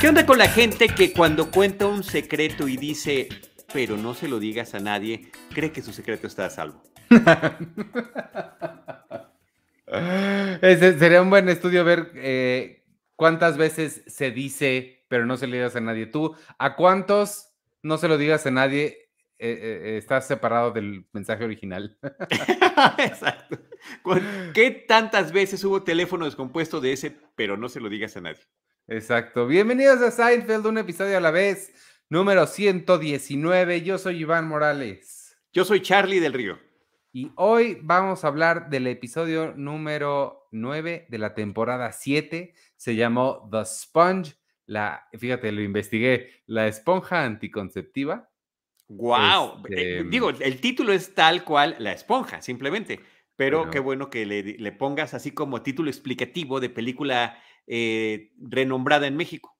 ¿Qué onda con la gente que cuando cuenta un secreto y dice, pero no se lo digas a nadie, cree que su secreto está a salvo? Ese sería un buen estudio ver eh, cuántas veces se dice, pero no se lo digas a nadie. Tú, ¿a cuántos no se lo digas a nadie? eh, eh, estás separado del mensaje original. Exacto. ¿Con- ¿Qué tantas veces hubo teléfono descompuesto de ese, pero no se lo digas a nadie? Exacto. Bienvenidos a Seinfeld, un episodio a la vez, número 119. Yo soy Iván Morales. Yo soy Charlie del Río. Y hoy vamos a hablar del episodio número 9 de la temporada 7. Se llamó The Sponge. La, fíjate, lo investigué. La esponja anticonceptiva. ¡Wow! Este, digo, el título es tal cual la esponja, simplemente. Pero Pero- qué bueno que le, le pongas así como título explicativo de película eh, renombrada en México.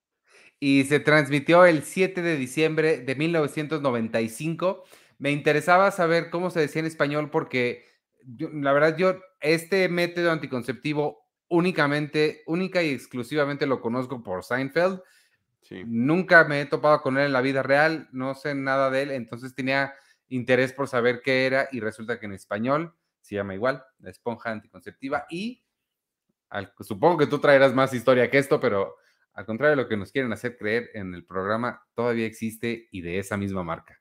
y se transmitió el 7 de diciembre de 1995. Me interesaba saber cómo se decía en español porque yo- la verdad yo este método anticonceptivo únicamente, única y exclusivamente lo conozco por Seinfeld. Sí. Nunca me he topado con él en la vida real, no sé nada de él, entonces tenía interés por saber qué era y resulta que en español se llama igual, la esponja anticonceptiva y al- supongo que tú traerás más historia que esto, pero al contrario de lo que nos quieren hacer creer en el programa, todavía existe y de esa misma marca.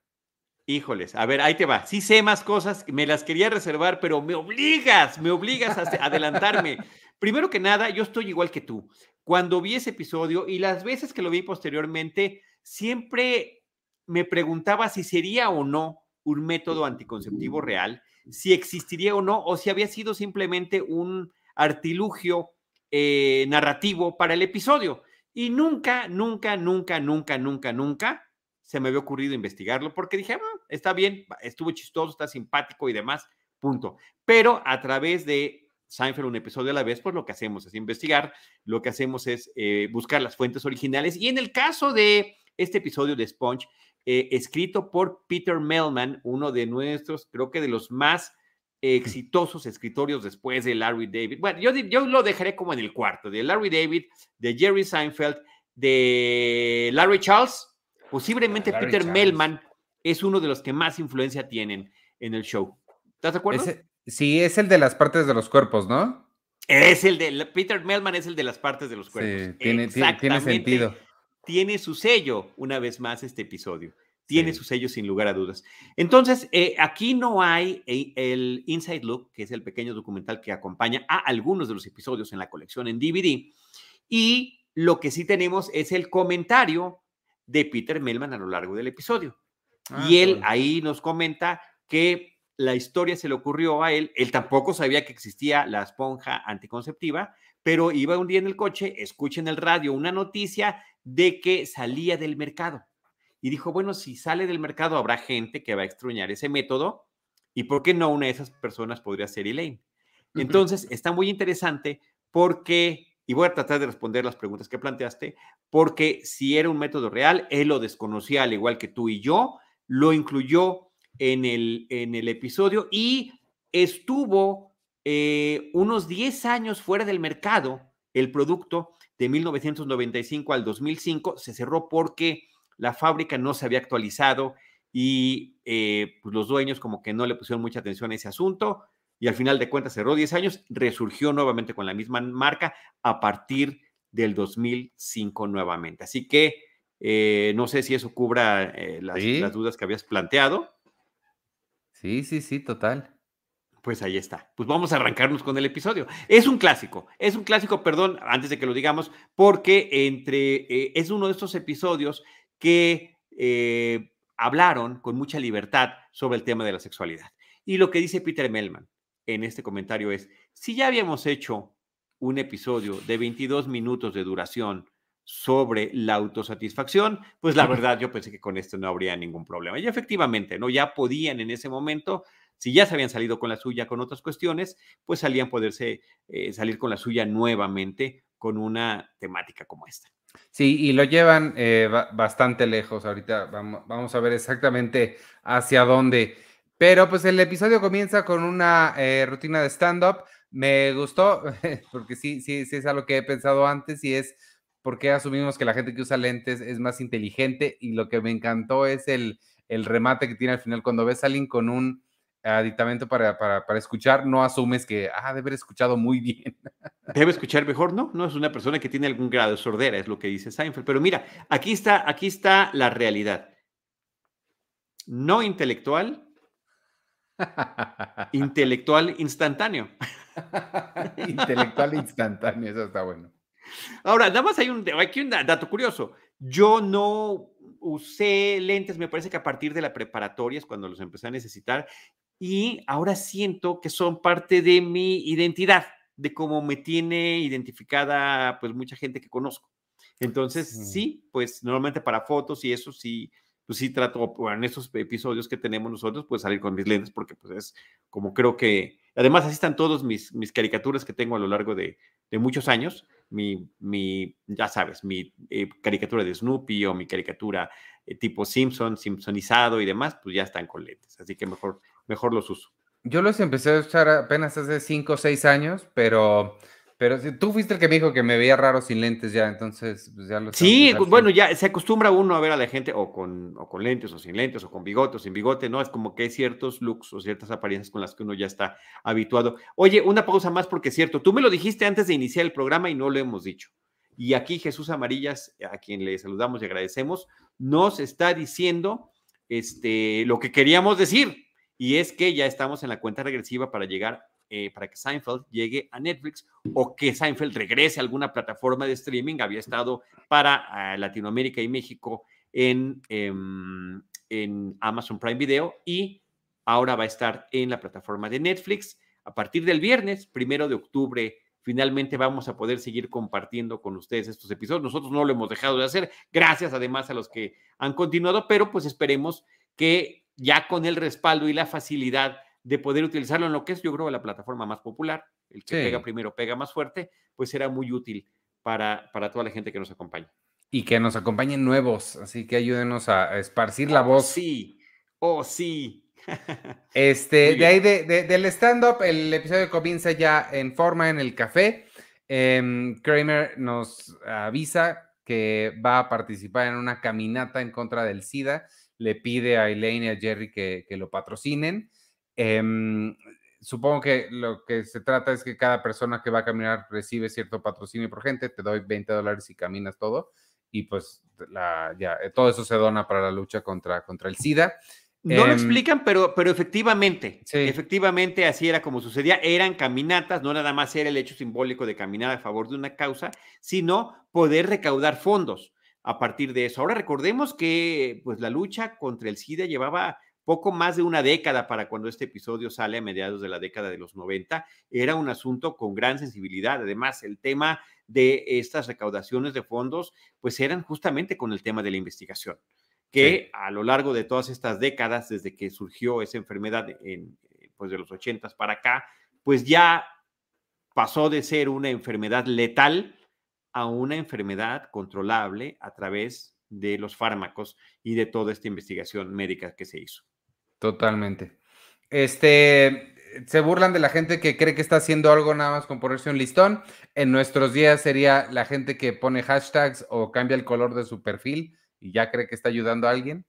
Híjoles, a ver, ahí te va. Sí sé más cosas, me las quería reservar, pero me obligas, me obligas a adelantarme. Primero que nada, yo estoy igual que tú. Cuando vi ese episodio y las veces que lo vi posteriormente, siempre me preguntaba si sería o no un método anticonceptivo real, si existiría o no, o si había sido simplemente un artilugio eh, narrativo para el episodio. Y nunca, nunca, nunca, nunca, nunca, nunca se me había ocurrido investigarlo porque dije, "Ah, está bien, estuvo chistoso, está simpático y demás, punto. Pero a través de Seinfeld, un episodio a la vez, pues lo que hacemos es investigar, lo que hacemos es eh, buscar las fuentes originales. Y en el caso de este episodio de Sponge, eh, escrito por Peter Melman, uno de nuestros, creo que de los más exitosos escritorios después de Larry David. Bueno, yo, lo dejaré como en el cuarto, de Larry David, de Jerry Seinfeld, de Larry Charles. Posiblemente Larry Peter Charles. Melman es uno de los que más influencia tienen en el show. ¿Estás de acuerdo? Ese- sí, es el de las partes de los cuerpos, ¿no? Es el de Peter Melman es el de las partes de los cuerpos. Sí, tiene, tiene- sentido. Tiene su sello, una vez más, este episodio. Tiene Sí. su sello sin lugar a dudas. Entonces, eh, aquí no hay eh, el Inside Look, que es el pequeño documental que acompaña a algunos de los episodios en la colección en DVD. Y lo que sí tenemos es el comentario de Peter Melman a lo largo del episodio. Ah, y él ahí nos comenta que la historia se le ocurrió a él. Él tampoco sabía que existía la esponja anticonceptiva, pero iba un día en el coche, escucha en el radio una noticia de que salía del mercado. Y dijo, bueno, si sale del mercado habrá gente que va a extrañar ese método y por qué no una de esas personas podría ser Elaine. Entonces, está muy interesante porque, y voy a tratar de responder las preguntas que planteaste, porque si era un método real, él lo desconocía al igual que tú y yo, lo incluyó en el, en el episodio y estuvo eh, unos 10 años fuera del mercado el producto de 1995 al 2005 se cerró porque la fábrica no se había actualizado y eh, pues los dueños como que no le pusieron mucha atención a ese asunto y al final de cuentas cerró 10 años, resurgió nuevamente con la misma marca a partir del 2005 nuevamente. Así que eh, no sé si eso cubra eh, las, Sí. las dudas que habías planteado. Sí, sí, sí, total. Pues ahí está. Pues vamos a arrancarnos con el episodio. Es un clásico, es un clásico, perdón, antes de que lo digamos, porque entre eh, es uno de estos episodios que eh, hablaron con mucha libertad sobre el tema de la sexualidad. Y lo que dice Peter Melman en este comentario es, si ya habíamos hecho un episodio de 22 minutos de duración sobre la autosatisfacción, pues la verdad yo pensé que con esto no habría ningún problema. Y efectivamente, ¿no? Ya podían en ese momento si ya se habían salido con la suya con otras cuestiones, pues salían poderse eh, salir con la suya nuevamente con una temática como esta. Sí, y lo llevan eh, ba- bastante lejos. Ahorita vamos, vamos a ver exactamente hacia dónde. Pero pues el episodio comienza con una eh, rutina de stand-up. Me gustó, porque sí, sí, sí es algo que he pensado antes y es por qué asumimos que la gente que usa lentes es más inteligente y lo que me encantó es el, el remate que tiene al final. Cuando ves a alguien con un aditamento para, para, para, escuchar, no asumes que, ah, debe haber escuchado muy bien. Debe escuchar mejor, ¿no? No es una persona que tiene algún grado de sordera, es lo que dice Seinfeld. Pero mira, aquí está, aquí está la realidad. No intelectual, intelectual instantáneo. intelectual instantáneo, eso está bueno. Ahora, nada más hay un, aquí un dato curioso. Yo no usé lentes, me parece que a partir de la preparatoria es cuando los empecé a necesitar y ahora siento que son parte de mi identidad, de cómo me tiene identificada pues mucha gente que conozco. Entonces, sí, pues normalmente para fotos y eso sí, pues sí trato, en estos episodios que tenemos nosotros, pues salir con mis lentes porque pues es como creo que, además así están todos mis, mis caricaturas que tengo a lo largo de, de muchos años, mi, mi, ya sabes, mi eh, caricatura de Snoopy o mi caricatura eh, tipo Simpson, Simpsonizado y demás, pues ya están con lentes, así que mejor mejor los uso. Yo los empecé a usar apenas hace 5 o 6 años, pero, pero tú fuiste el que me dijo que me veía raro sin lentes ya, entonces pues ya los... Sí, bueno, ya se acostumbra uno a ver a la gente o con, o con lentes o sin lentes o con bigote o sin bigote, ¿no? Es como que hay ciertos looks o ciertas apariencias con las que uno ya está habituado. Oye, una pausa más porque es cierto, tú me lo dijiste antes de iniciar el programa y no lo hemos dicho. Y aquí Jesús Amarillas, a quien le saludamos y agradecemos, nos está diciendo este, lo que queríamos decir y es que ya estamos en la cuenta regresiva para llegar, eh, para que Seinfeld llegue a Netflix o que Seinfeld regrese a alguna plataforma de streaming. Había estado para ah, Latinoamérica y México en, em, en Amazon Prime Video y ahora va a estar en la plataforma de Netflix. A partir del viernes, primero de octubre, finalmente vamos a poder seguir compartiendo con ustedes estos episodios. Nosotros no lo hemos dejado de hacer, gracias además a los que han continuado, pero pues esperemos que ya con el respaldo y la facilidad de poder utilizarlo en lo que es, yo creo, la plataforma más popular, el que pega primero pega más fuerte, pues será muy útil para, para toda la gente que nos acompaña. Y que nos acompañen nuevos, así que ayúdenos a, esparcir la oh, voz. Sí, oh sí. este, de ahí de, del stand-up, el episodio comienza ya en forma en el café. Em, Kramer nos avisa que va a participar en una caminata en contra del SIDA le pide a Elaine y a Jerry que, lo patrocinen. Em, supongo que lo que se trata es que cada persona que va a caminar recibe cierto patrocinio por gente, te doy 20 dólares y caminas todo, y pues ya, eh, todo eso se dona para la lucha contra, contra el SIDA. No lo em, explican, pero, pero efectivamente, efectivamente así era como sucedía. Eran caminatas, no nada más era el hecho simbólico de caminar a favor de una causa, sino poder recaudar fondos a partir de eso. Ahora recordemos que pues la lucha contra el SIDA llevaba poco más de una década para cuando este episodio sale a mediados de la década de los 90. Era un asunto con gran sensibilidad. Además, el tema de estas recaudaciones de fondos, pues eran justamente con el tema de la investigación, que a lo largo de todas estas décadas, desde que surgió esa enfermedad en, pues de los 80 para acá, pues ya pasó de ser una enfermedad letal a una enfermedad controlable a través de los fármacos y de toda esta investigación médica que se hizo. Totalmente. Este, se burlan de la gente que cree que está haciendo algo nada más con ponerse un listón. En nuestros días sería la gente que pone hashtags o cambia el color de su perfil y ya cree que está ayudando a alguien.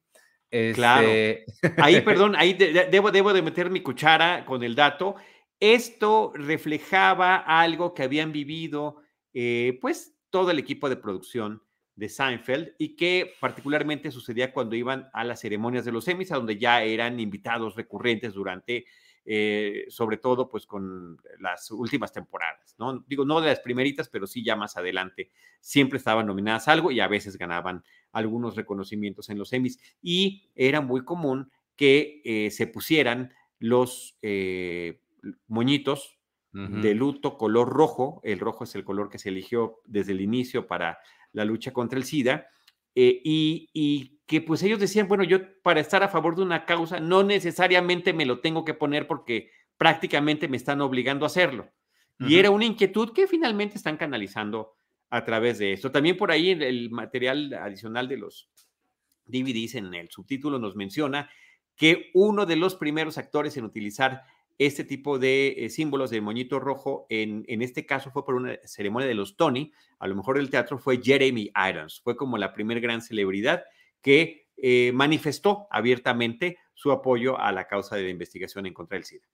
Claro. Este ahí, perdón, ahí debo, debo de meter mi cuchara con el dato. Esto reflejaba algo que habían vivido, eh, pues, todo el equipo de producción de Seinfeld y que particularmente sucedía cuando iban a las ceremonias de los Emmys, a donde ya eran invitados recurrentes durante, eh, sobre todo, pues con las últimas temporadas, ¿no? Digo, no de las primeritas, pero sí ya más adelante. Siempre estaban nominadas algo y a veces ganaban algunos reconocimientos en los Emmys. Y era muy común que eh, se pusieran los eh, moñitos de luto color rojo. El rojo es el color que se eligió desde el inicio para la lucha contra el SIDA. Eh, y, que pues ellos decían, bueno, yo para estar a favor de una causa no necesariamente me lo tengo que poner porque prácticamente me están obligando a hacerlo. Y era una inquietud que finalmente están canalizando a través de esto. También por ahí el material adicional de los DVDs en el subtítulo nos menciona que uno de los primeros actores en utilizar este tipo de eh, símbolos de moñito rojo. En, en, este caso fue por una ceremonia de los Tony. A lo mejor el teatro fue Jeremy Irons. Fue como la primera gran celebridad que eh, manifestó abiertamente su apoyo a la causa de la investigación en contra del SIDA.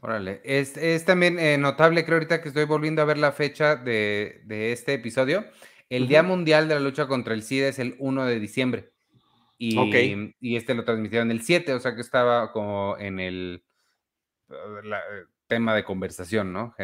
Órale, es, es también eh, notable, creo ahorita que estoy volviendo a ver la fecha de, de este episodio. El Día Mundial de la Lucha contra el SIDA es el 1 de diciembre. Y, y este lo transmitieron el 7, o sea que estaba como en el la, eh, tema de conversación, ¿no?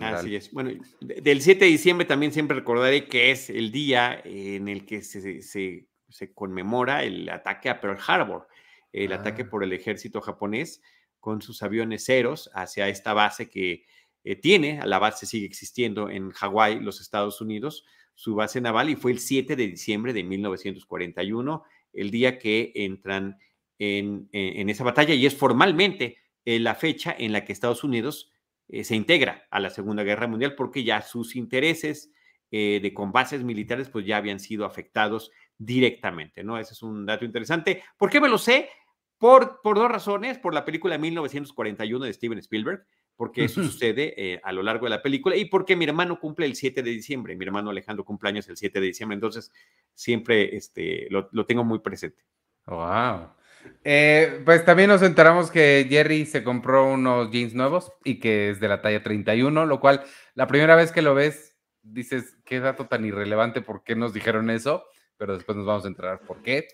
Así es. Bueno, del 7 de diciembre también siempre recordaré que es el día en el que se, se, se conmemora el ataque a Pearl Harbor, el ataque ah. por el ejército japonés con sus aviones ceros hacia esta base que eh, tiene, la base sigue existiendo en Hawái, los Estados Unidos, su base naval, y fue el 7 de diciembre de 1941, el día que entran en, en esa batalla, y es formalmente eh, la fecha en la que Estados Unidos eh, se integra a la Segunda Guerra Mundial, porque ya sus intereses de con bases militares pues ya habían sido afectados directamente, ¿no? Ese es un dato interesante. ¿Por qué me lo sé? Por, por dos razones, por la película 1941 de Steven Spielberg, porque eso sucede eh, a lo largo de la película, y porque mi hermano cumple el 7 de diciembre, mi hermano Alejandro cumpleaños el 7 de diciembre, entonces siempre este, lo, tengo muy presente. Wow. Eh, pues también nos enteramos que Jerry se compró unos jeans nuevos y que es de la talla 31, lo cual la primera vez que lo ves dices, qué dato tan irrelevante, ¿por qué nos dijeron eso? Pero después nos vamos a enterar por qué.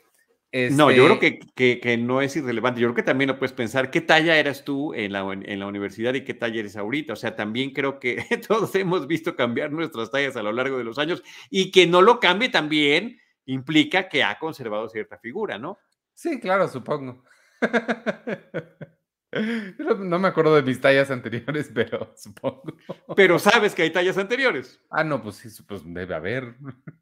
No, yo creo este que, que, no es irrelevante. Yo creo que también lo puedes pensar, ¿qué talla eras tú en la, en la universidad y qué talla eres ahorita? O sea, también creo que todos hemos visto cambiar nuestras tallas a lo largo de los años y que no lo cambie también implica que ha conservado cierta figura, ¿no? Sí, claro, supongo. No me acuerdo de mis tallas anteriores, pero supongo. Pero sabes que hay tallas anteriores. Ah, no, pues sí, pues debe haber.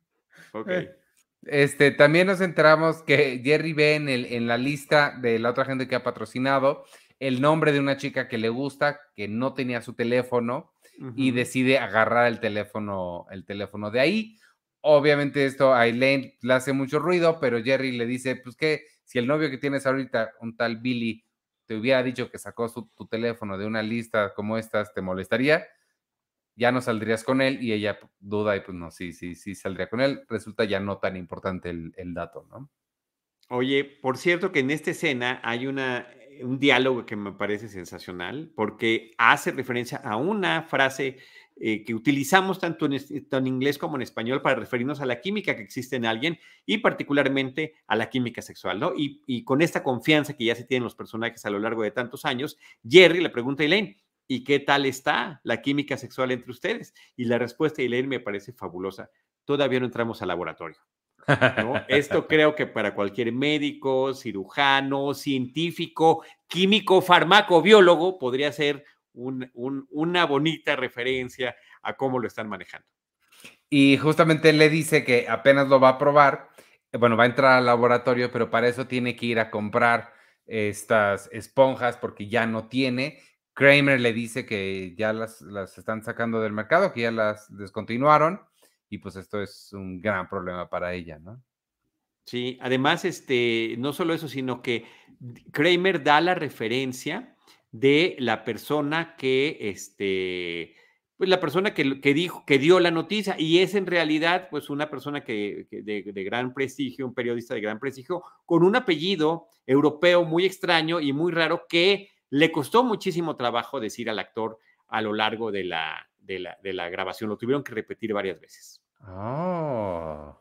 Ok. Eh, este, también nos enteramos que Jerry ve en, el, en la lista de la otra gente que ha patrocinado el nombre de una chica que le gusta, que no tenía su teléfono y decide agarrar el teléfono, el teléfono de ahí. Obviamente esto a Elaine le hace mucho ruido, pero Jerry le dice, pues que si el novio que tienes ahorita, un tal Billy, te hubiera dicho que sacó tu teléfono de una lista como estas, ¿te molestaría? ya no saldrías con él y ella duda y pues no, sí, sí, sí saldría con él. Resulta ya no tan importante el, dato, ¿no? Oye, por cierto que en esta escena hay una, eh, un diálogo que me parece sensacional porque hace referencia a una frase eh, que utilizamos tanto en, inglés como en español para referirnos a la química que existe en alguien y particularmente a la química sexual, ¿no? Y, y con esta confianza que ya se tienen los personajes a lo largo de tantos años, Jerry le pregunta a Elaine, ¿Y qué tal está la química sexual entre ustedes? Y la respuesta de Elaine me parece fabulosa. Todavía no entramos al laboratorio. Esto creo que para cualquier médico, cirujano, científico, químico, farmaco, biólogo, podría ser una bonita referencia a cómo lo están manejando. Y justamente él le dice que apenas lo va a probar, bueno, va a entrar al laboratorio, pero para eso tiene que ir a comprar estas esponjas porque ya no tiene Kramer le dice que ya las, las están sacando del mercado, que ya las descontinuaron, y pues esto es un gran problema para ella, ¿no? Sí, además, este, no solo eso, sino que Kramer da la referencia de la persona que, este, pues la persona que, que, dijo, que dio la noticia, y es en realidad, pues una persona que, de, de, gran prestigio, un periodista de gran prestigio, con un apellido europeo muy extraño y muy raro que le costó muchísimo trabajo decir al actor a lo largo de la, de la, grabación. Lo tuvieron que repetir varias veces. Oh.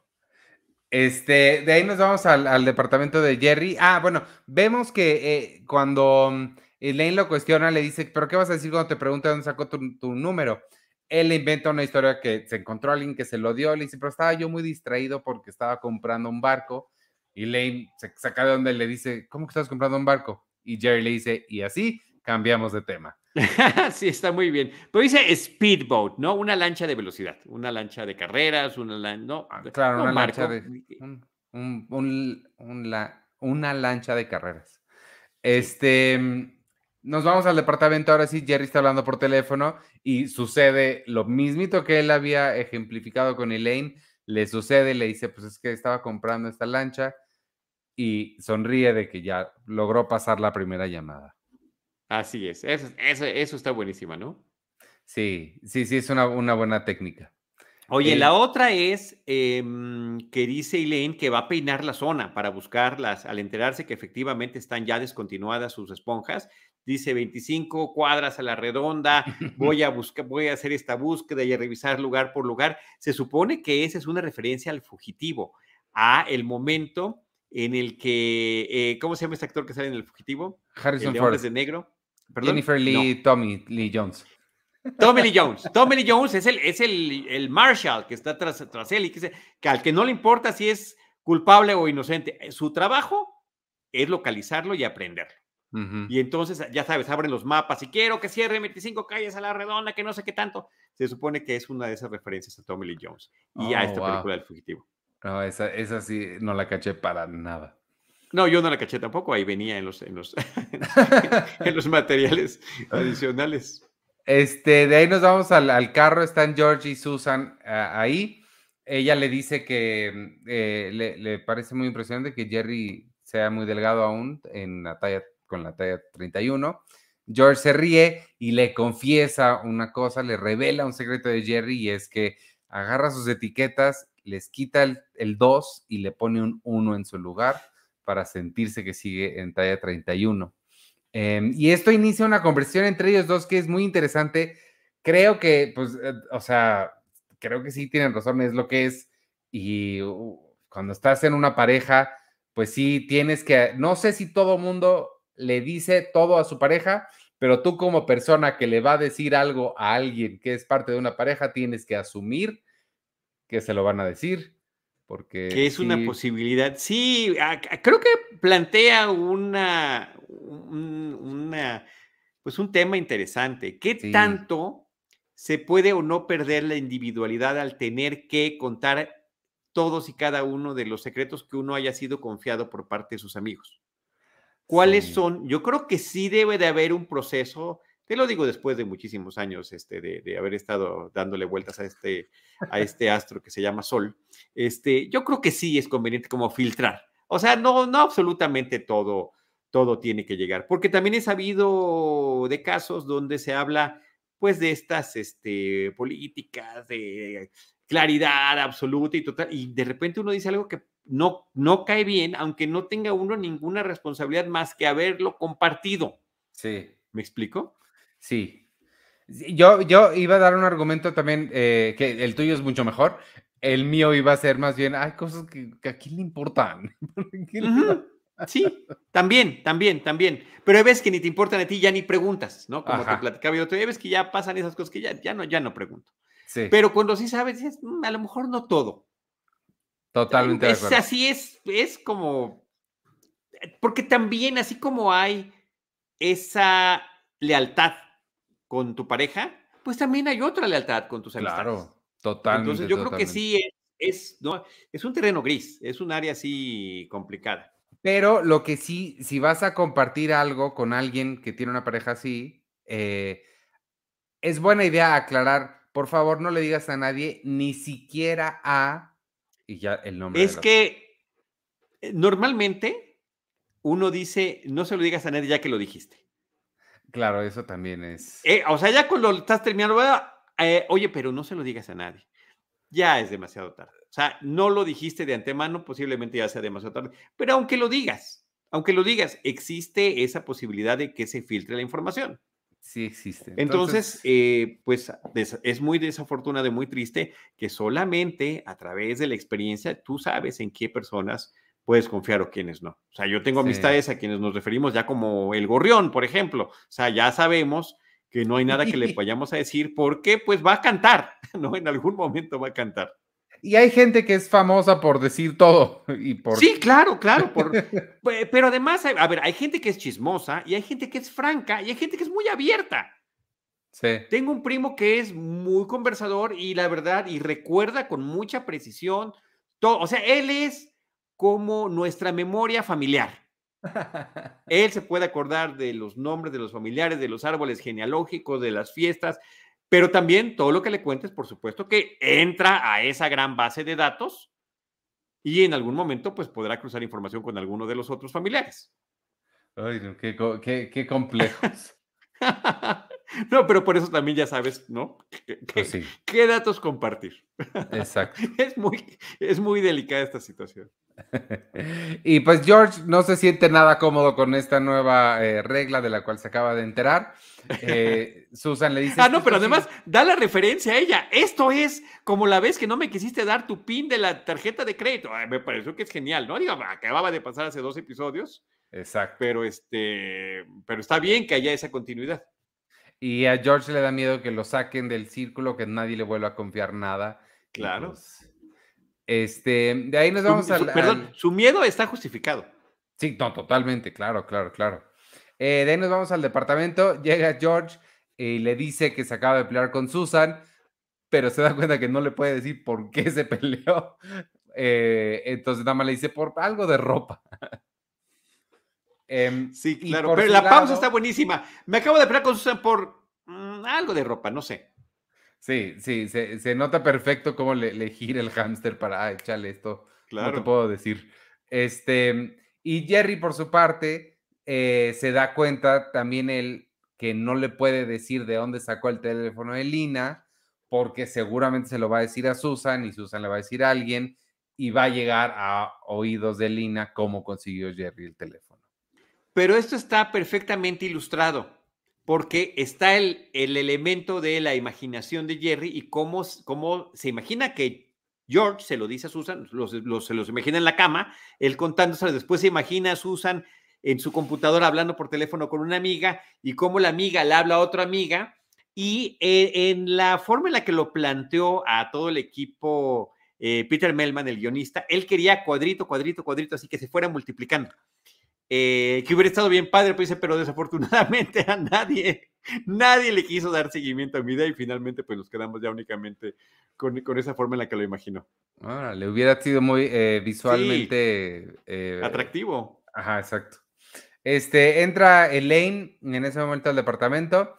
Este, de ahí nos vamos al, departamento de Jerry. Ah, bueno, vemos que eh, cuando mm, Elaine lo cuestiona, le dice, ¿pero qué vas a decir cuando te pregunta dónde sacó tu, número? Él le inventa una historia que se encontró a alguien que se lo dio, le dice, pero estaba yo muy distraído porque estaba comprando un barco. Y Elaine se saca de donde le dice, ¿cómo que estás comprando un barco? Y Jerry le dice, y así cambiamos de tema. sí, está muy bien. Pero dice speedboat, ¿no? Una lancha de velocidad, una lancha de carreras, una lancha, no, ah, claro, una lancha de una lancha de carreras. Este, nos vamos al departamento ahora sí, Jerry está hablando por teléfono y sucede lo mismito que él había ejemplificado con Elaine, le sucede, le dice, pues es que estaba comprando esta lancha y sonríe de que ya logró pasar la primera llamada. Así es, eso, eso, eso está buenísima, ¿no? Sí, sí, sí, es una, una buena técnica. Oye, Eh, la otra es em, que dice Elaine que va a peinar la zona para buscarlas al enterarse que efectivamente están ya descontinuadas sus esponjas. Dice 25 cuadras a la redonda, voy a buscar, voy a hacer esta búsqueda y a revisar lugar por lugar. Se supone que esa es una referencia al fugitivo, a el momento en el que, eh, ¿cómo se llama este actor que sale en el fugitivo? El Harrison de Ford, Hombres de Negro. ¿Perdón? Jennifer No. Lee, Tommy Lee Jones. Tommy Lee Jones. Tommy Lee Jones es el, es el, el Marshall que está tras, tras él y que, se- que al que no le importa si es culpable o inocente. Su trabajo es localizarlo y aprenderlo. Y entonces, ya sabes, abren los mapas y quiero que cierre 25 calles a la redonda, que no sé qué tanto. Se supone que es una de esas referencias a Tommy Lee Jones y a Oh, esta wow. película del fugitivo. No, esa, esa sí no la caché para nada. No, yo no la caché tampoco, ahí venía en los, en los, en los materiales adicionales. Este, de ahí nos vamos al, al carro, están George y Susan ah, ahí. Ella le dice que eh, le, le parece muy impresionante que Jerry sea muy delgado aún en la talla, con la talla 31. George se ríe y le confiesa una cosa, le revela un secreto de Jerry y es que agarra sus etiquetas, les quita el, el 2 y le pone un 1 en su lugar para sentirse que sigue en talla 31. Em, y esto inicia una conversación entre ellos dos que es muy interesante. Creo que, pues, eh, o sea, creo que sí tienen razón, es lo que es. Y uh, cuando estás en una pareja, pues sí tienes que, no sé si todo mundo le dice todo a su pareja, pero tú como persona que le va a decir algo a alguien que es parte de una pareja, tienes que asumir que se lo van a decir. Porque Que es una posibilidad. Sí, a- a- creo que plantea una, un, una, pues un tema interesante. ¿Qué Sí. tanto se puede o no perder la individualidad al tener que contar todos y cada uno de los secretos que uno haya sido confiado por parte de sus amigos? ¿Cuáles Sí. son? Yo creo que sí debe de haber un proceso, te lo digo después de muchísimos años este, de, de haber estado dándole vueltas a este, a este astro que se llama Sol. Este, yo creo que sí es conveniente como filtrar. O sea, no, no absolutamente todo, todo tiene que llegar, porque también he sabido de casos donde se habla pues de estas este, políticas de claridad absoluta y total, y de repente uno dice algo que no, no cae bien, aunque no tenga uno ninguna responsabilidad más que haberlo compartido. Sí. ¿Me explico? Sí. Yo, yo iba a dar un argumento también, eh, que el tuyo es mucho mejor. El mío iba a ser más bien, hay cosas que, que a quién le importan. ¿Quién le va- Ujú. Sí, también, también, también. Pero hay veces que ni te importan a ti, ya ni preguntas, ¿no? Como te Ajá. platicaba yo otro día, veces que ya pasan esas cosas que ya, ya, no, ya no pregunto. Sí, Pero cuando sí sabes, dices, "Mm, a lo mejor no todo. Totalmente de es, acuerdo. así es, es como, eh, porque también así como hay esa lealtad con tu pareja, pues también hay otra lealtad con tus amistades. Claro, totalmente. Entonces yo creo que sí es, es, ¿no? es un terreno gris, es un área así complicada. Pero lo que sí, si vas a compartir algo con alguien que tiene una pareja así, eh, es buena idea aclarar, por favor, no le digas a nadie, ni siquiera a, y ya el nombre. Es que eh, normalmente uno dice, no se lo digas a nadie ya que lo dijiste. Claro, eso también es. Eh, o sea, ya cuando estás terminando, eh, oye, pero no se lo digas a nadie. Ya es demasiado tarde. O sea, no lo dijiste de antemano, posiblemente ya sea demasiado tarde. Pero aunque lo digas, aunque lo digas, existe esa posibilidad de que se filtre la información. Sí existe. Entonces, eh, pues es muy desafortunado y muy triste que solamente a través de la experiencia tú sabes en qué personas puedes confiar o quiénes no. O sea, yo tengo Sí. amistades a quienes nos referimos ya como el gorrión, por ejemplo. O sea, ya sabemos que no hay nada que le vayamos a decir porque pues va a cantar, ¿no? En algún momento va a cantar. Y hay gente que es famosa por decir todo y por Sí, claro, claro. por- pe- pero además, a ver, hay gente que es chismosa y hay gente que es franca y hay gente que es muy abierta. Sí, Tengo un primo que es muy conversador y la verdad, y recuerda con mucha precisión todo. O sea, él es como nuestra memoria familiar. Él se puede acordar de los nombres de los familiares, de los árboles genealógicos, de las fiestas, pero también todo lo que le cuentes, por supuesto, que entra a esa gran base de datos y en algún momento pues podrá cruzar información con alguno de los otros familiares. Ay, qué- qué complejos. no, pero por eso también ya sabes, ¿no? ¿Qué, Pues sí, qué datos compartir? exacto. Es muy, es muy delicada esta situación. y pues George no se siente nada cómodo con esta nueva eh, regla de la cual se acaba de enterar. Eh, Susan le dice... Ah, "Es no, pero sí- además da la referencia a ella. Esto es como la vez que no me quisiste dar tu pin de la tarjeta de crédito. Ay, me pareció que es genial, ¿no? Digo, acababa de pasar hace dos episodios, Exacto. pero este, pero está bien que haya esa continuidad. Y a George le da miedo que lo saquen del círculo, que nadie le vuelva a confiar nada. Claro. pues, este, de ahí nos vamos su- al, perdón, al- su miedo está justificado. Sí, no, totalmente, claro, claro, claro. Eh, de ahí nos vamos al departamento. Llega George y le dice que se acaba de pelear con Susan, pero se da cuenta que no le puede decir por qué se peleó. Eh, entonces nada más le dice por algo de ropa. Em, Sí, claro. Pero la pausa está buenísima. Me acabo de pelear con Susan por mm, algo de ropa, no sé. Sí, sí, se, se nota perfecto cómo le, le gira el hámster para, ah, échale esto, no te Claro. puedo decir. Este, y Jerry, por su parte, eh, se da cuenta también él que no le puede decir de dónde sacó el teléfono de Lina, porque seguramente se lo va a decir a Susan y Susan le va a decir a alguien y va a llegar a oídos de Lina cómo consiguió Jerry el teléfono. Pero esto está perfectamente ilustrado, porque está el, el elemento de la imaginación de Jerry y cómo, cómo se imagina que George se lo dice a Susan, los, los- se los imagina en la cama, él contándose, después se imagina a Susan en su computadora hablando por teléfono con una amiga y cómo la amiga le habla a otra amiga y eh, en la forma en la que lo planteó a todo el equipo eh, Peter Melman, el guionista, él quería cuadrito, cuadrito, cuadrito, así que se fuera multiplicando eh, que hubiera estado bien padre, pues, dice, pero desafortunadamente a nadie, nadie le quiso dar seguimiento a mi idea y finalmente pues nos quedamos ya únicamente con, con esa forma en la que lo imaginó. Ah, le hubiera sido muy eh, visualmente eh, Atractivo. Ajá, exacto. Este, entra Elaine en ese momento al departamento.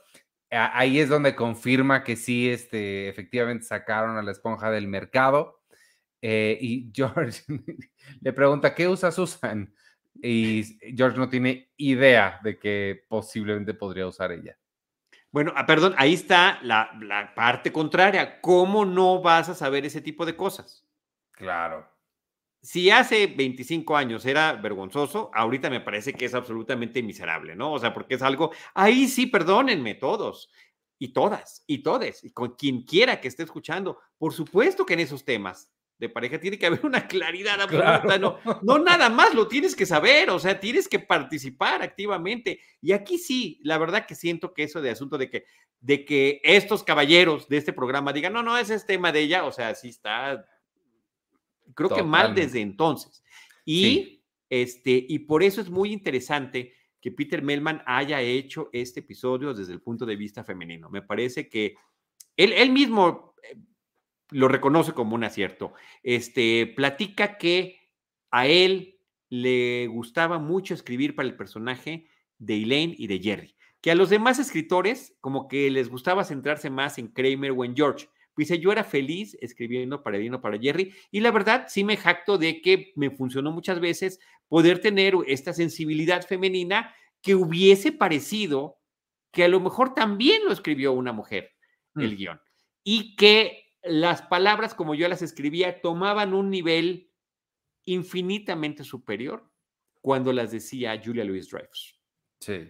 Ahí es donde confirma que sí, este, efectivamente sacaron a la esponja del mercado. eh, y George le pregunta, ¿qué usa Susan? Y George no tiene idea de que posiblemente podría usar ella. Bueno, ah, perdón, ahí está la, la parte contraria. ¿Cómo no vas a saber ese tipo de cosas? Claro. Si hace 25 años era vergonzoso, ahorita me parece que es absolutamente miserable, ¿no? O sea, porque es algo, ahí sí, perdónenme todos y todas y todes, y con quien quiera que esté escuchando, por supuesto que en esos temas de pareja tiene que haber una claridad absoluta, no, no nada más lo tienes que saber, o sea, tienes que participar activamente. Y aquí sí, la verdad que siento que eso de asunto de que, de que estos caballeros de este programa digan, no, no, ese es tema de ella, o sea, sí está, creo que mal desde entonces. Y, Sí. este, y por eso es muy interesante que Peter Melman haya hecho este episodio desde el punto de vista femenino. Me parece que él, él mismo eh, lo reconoce como un acierto. Este, platica que a él le gustaba mucho escribir para el personaje de Elaine y de Jerry, que a los demás escritores como que les gustaba centrarse más en Kramer o en George. Dice, yo era feliz escribiendo para Elaine o para Jerry y la verdad sí me jacto de que me funcionó muchas veces poder tener esta sensibilidad femenina que hubiese parecido que a lo mejor también lo escribió una mujer, el Mm. guion, y que las palabras como yo las escribía tomaban un nivel infinitamente superior cuando las decía Julia Louis Dreyfus. Sí.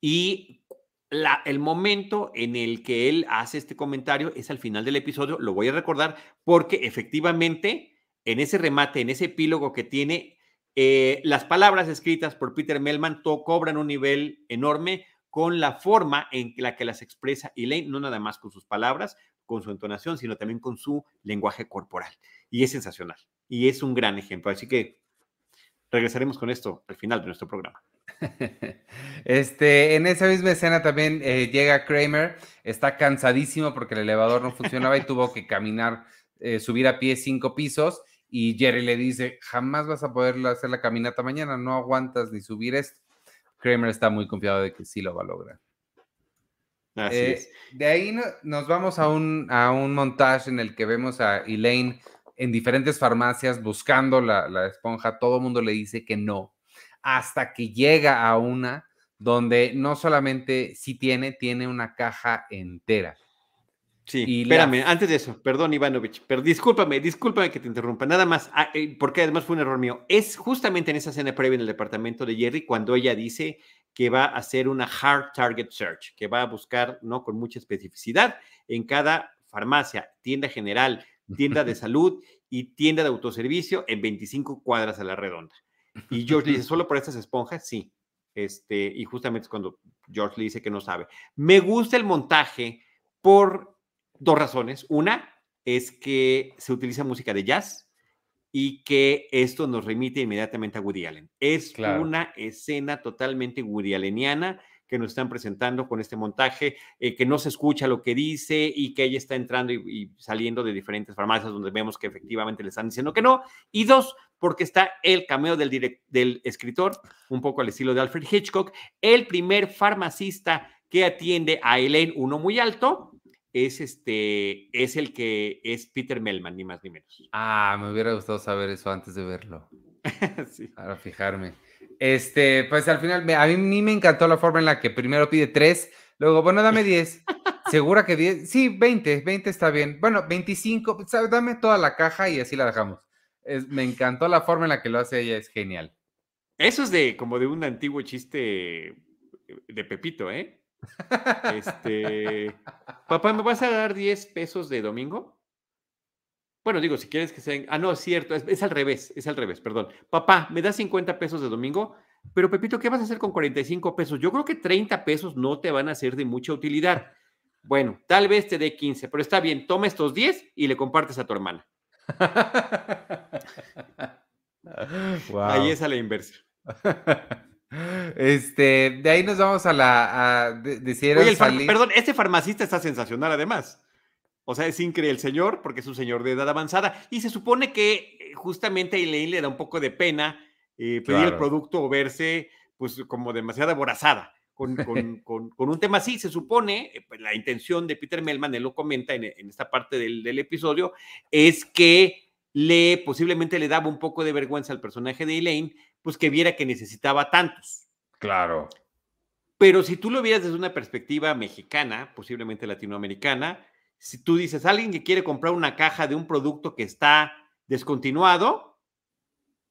Y la- el momento en el que él hace este comentario es al final del episodio, lo voy a recordar porque efectivamente en ese remate, en ese epílogo que tiene, eh, las palabras escritas por Peter Melman to- cobran un nivel enorme con la forma en la que las expresa Elaine, no nada más con sus palabras, con su entonación, sino también con su lenguaje corporal. Y es sensacional. Y es un gran ejemplo. Así que regresaremos con esto al final de nuestro programa. Este, en esa misma escena también eh, llega Kramer, está cansadísimo porque el elevador no funcionaba y tuvo que caminar, eh, subir a pie cinco pisos y Jerry le dice, jamás vas a poder hacer la caminata mañana, no aguantas ni subir esto. Kramer está muy confiado de que sí lo va a lograr. Así Eh, es. de ahí no- nos vamos a un, a un montaje en el que vemos a Elaine en diferentes farmacias buscando la, la esponja. Todo el mundo le dice que no. Hasta que llega a una donde no solamente sí tiene, tiene una caja entera. Sí, espérame, antes de eso, perdón Ivanovich, pero discúlpame, discúlpame que te interrumpa, nada más, ah, eh, porque además fue un error mío. Es justamente en esa escena previa en el departamento de Jerry cuando ella dice que va a hacer una hard target search, que va a buscar, ¿no? Con mucha especificidad en cada farmacia, tienda general, tienda de salud y tienda de autoservicio en 25 cuadras a la redonda. Y George le dice, ¿solo por estas esponjas? Sí. Este, y justamente es cuando George le dice que no sabe. Me gusta el montaje por dos razones. Una es que se utiliza música de jazz y que esto nos remite inmediatamente a Woody Allen. Es una escena totalmente Woody Alleniana que nos están presentando con este montaje, eh, que no se escucha lo que dice y que ella está entrando y, saliendo de diferentes farmacias donde vemos que efectivamente le están diciendo que no. Y dos, porque está el cameo del, del escritor, un poco al estilo de Alfred Hitchcock, el primer farmacista que atiende a Elaine, uno muy alto, es este, es el que es Peter Melman, ni más ni menos. Ah, me hubiera gustado saber eso antes de verlo. sí. Para fijarme. Este, pues al final, a mí me encantó la forma en la que primero pide tres, luego, bueno, dame 10. ¿Segura que 10? Sí, 20, 20 está bien. Bueno, 25, pues, dame toda la caja y así la dejamos. me encantó la forma en la que lo hace ella, es genial. Eso es de como de un antiguo chiste de Pepito, ¿eh? Este, papá, ¿me vas a dar 10 pesos de domingo? Bueno, digo, si quieres que sean. Ah, no, es cierto, es, al revés, es al revés, perdón. Papá, ¿me das 50 pesos de domingo? Pero Pepito, ¿qué vas a hacer con 45 pesos? Yo creo que 30 pesos no te van a ser de mucha utilidad. Bueno, tal vez te dé 15, pero está bien, toma estos 10 y le compartes a tu hermana. Ahí es a la inversa. Este, de ahí nos vamos a la. A, Perdón, este farmacista está sensacional además. O sea, es increíble el señor, porque es un señor de edad avanzada, y se supone que eh, justamente a Elaine le da un poco de pena eh, pedir el producto o verse pues como demasiado aborazada con, con, un tema así. Se supone, eh, pues, la intención de Peter Melman, él lo comenta en, esta parte del, del, episodio, es que le posiblemente le daba un poco de vergüenza al personaje de Elaine, pues que viera que necesitaba tantos. Claro. Pero si tú lo vieras desde una perspectiva mexicana, posiblemente latinoamericana, si tú dices, alguien que quiere comprar una caja de un producto que está descontinuado,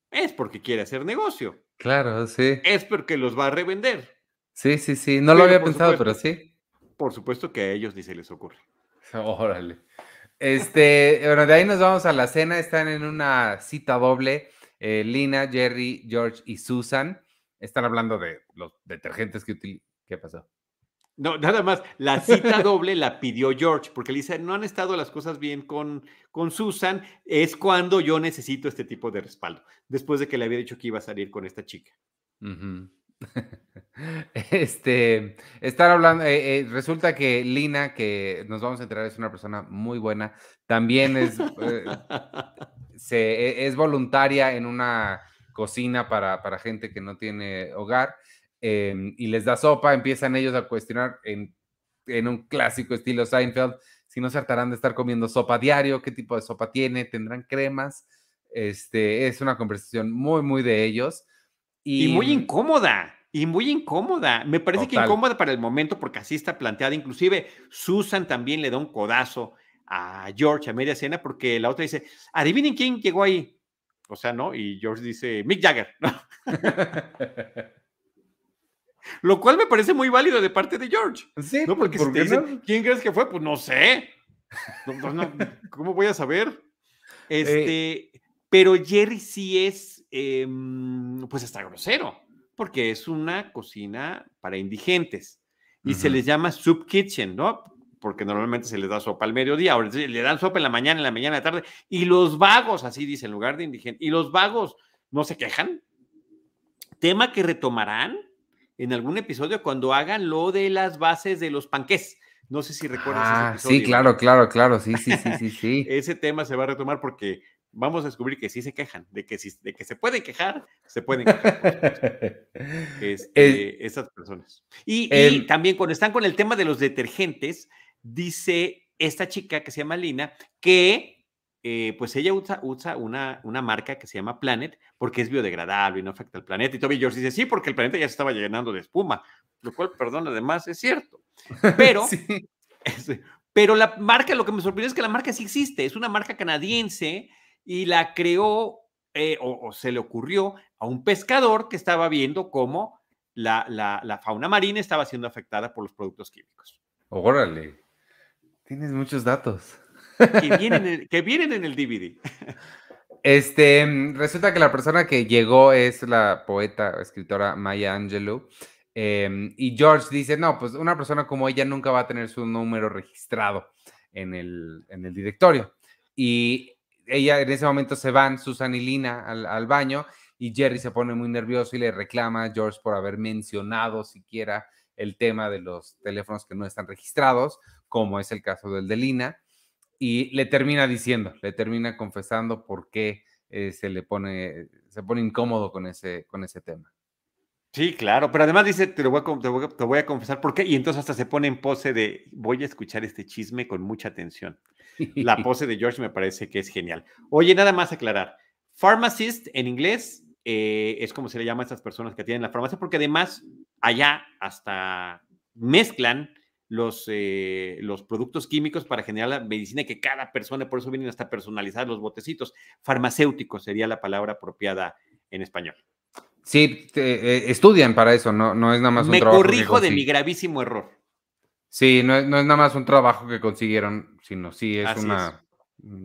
es porque quiere hacer negocio. Claro, sí. Es porque los va a revender. Sí, sí, sí. No lo había pensado, pero sí. Por supuesto que a ellos ni se les ocurre. Órale. Este, bueno, de ahí nos vamos a la cena. Están en una cita doble. Eh, Lina, Jerry, George y Susan. Están hablando de los detergentes que utilizan. ¿Qué pasó? No, nada más, la cita doble la pidió George, porque le dice, no han estado las cosas bien con, con Susan, es cuando yo necesito este tipo de respaldo, después de que le había dicho que iba a salir con esta chica. Este, estar hablando, eh, eh, resulta que Lina, que nos vamos a enterar, es una persona muy buena, también es, eh, se, es voluntaria en una cocina para, para gente que no tiene hogar Em, y les da sopa, empiezan ellos a cuestionar en, un clásico estilo Seinfeld si no se hartarán de estar comiendo sopa diario, qué tipo de sopa tiene, tendrán cremas. Este, es una conversación muy, muy de ellos. Y, muy incómoda, y muy incómoda. Me parece que incómoda para el momento porque así está planteada. Inclusive Susan también le da un codazo a George a media cena porque la otra dice, adivinen quién llegó ahí. O sea, ¿no? Y George dice, Mick Jagger. Lo cual me parece muy válido de parte de George. Sí, ¿no? Porque si te dicen, ¿quién crees que fue? Pues no sé. ¿Cómo voy a saber? Eh. Este, pero Jerry sí es, em, pues hasta grosero, porque es una cocina para indigentes y se les llama soup kitchen, ¿no? Porque normalmente se les da sopa al mediodía, ahora le dan sopa en la mañana, en la mañana, en la tarde, y los vagos, así dice, en lugar de indigentes, y los vagos no se quejan. Tema que retomarán en algún episodio cuando hagan lo de las bases de los panqués. No sé si recuerdas ese ah, episodio. Sí, claro, claro, claro, sí, sí, sí, sí, sí. ese tema se va a retomar porque vamos a descubrir que sí se quejan, de que, si, de que se pueden quejar, se pueden quejar. Este, esas personas. Y, también cuando están con el tema de los detergentes, dice esta chica que se llama Lina que eh, pues ella usa, usa una, una, marca que se llama Planet porque es biodegradable y no afecta al planeta. Y Toby George dice, sí, porque el planeta ya se estaba llenando de espuma, lo cual, perdón, además es cierto. Pero, pero la marca, lo que me sorprendió es que la marca sí existe, es una marca canadiense y la creó eh, o, se le ocurrió a un pescador que estaba viendo cómo la, la, la fauna marina estaba siendo afectada por los productos químicos. Órale, tienes muchos datos que vienen, en, el DVD. Este, resulta que la persona que llegó es la poeta, escritora Maya Angelou. Em, y George dice, no, pues una persona como ella nunca va a tener su número registrado en el, en el directorio. Y ella en ese momento se van, Susan y Lina, al, al, baño y Jerry se pone muy nervioso y le reclama a George por haber mencionado siquiera el tema de los teléfonos que no están registrados, como es el caso del de Lina y le termina diciendo, le termina confesando por qué eh, se le pone, se pone incómodo con ese, con ese tema. Sí, claro, pero además dice, te, lo voy a, te, voy a, confesar por qué, y entonces hasta se pone en pose de, voy a escuchar este chisme con mucha atención. La pose de George me parece que es genial. Oye, nada más aclarar, pharmacist en inglés eh, es como se le llama a estas personas que tienen la farmacia, porque además allá hasta mezclan los, eh, los productos químicos para generar la medicina que cada persona, por eso vienen hasta personalizar los botecitos. Farmacéutico sería la palabra apropiada en español. Sí, eh, estudian para eso, no, no es nada más un Me corrijo de mi gravísimo error. Sí, no es, no es, nada más un trabajo que consiguieron, sino sí es una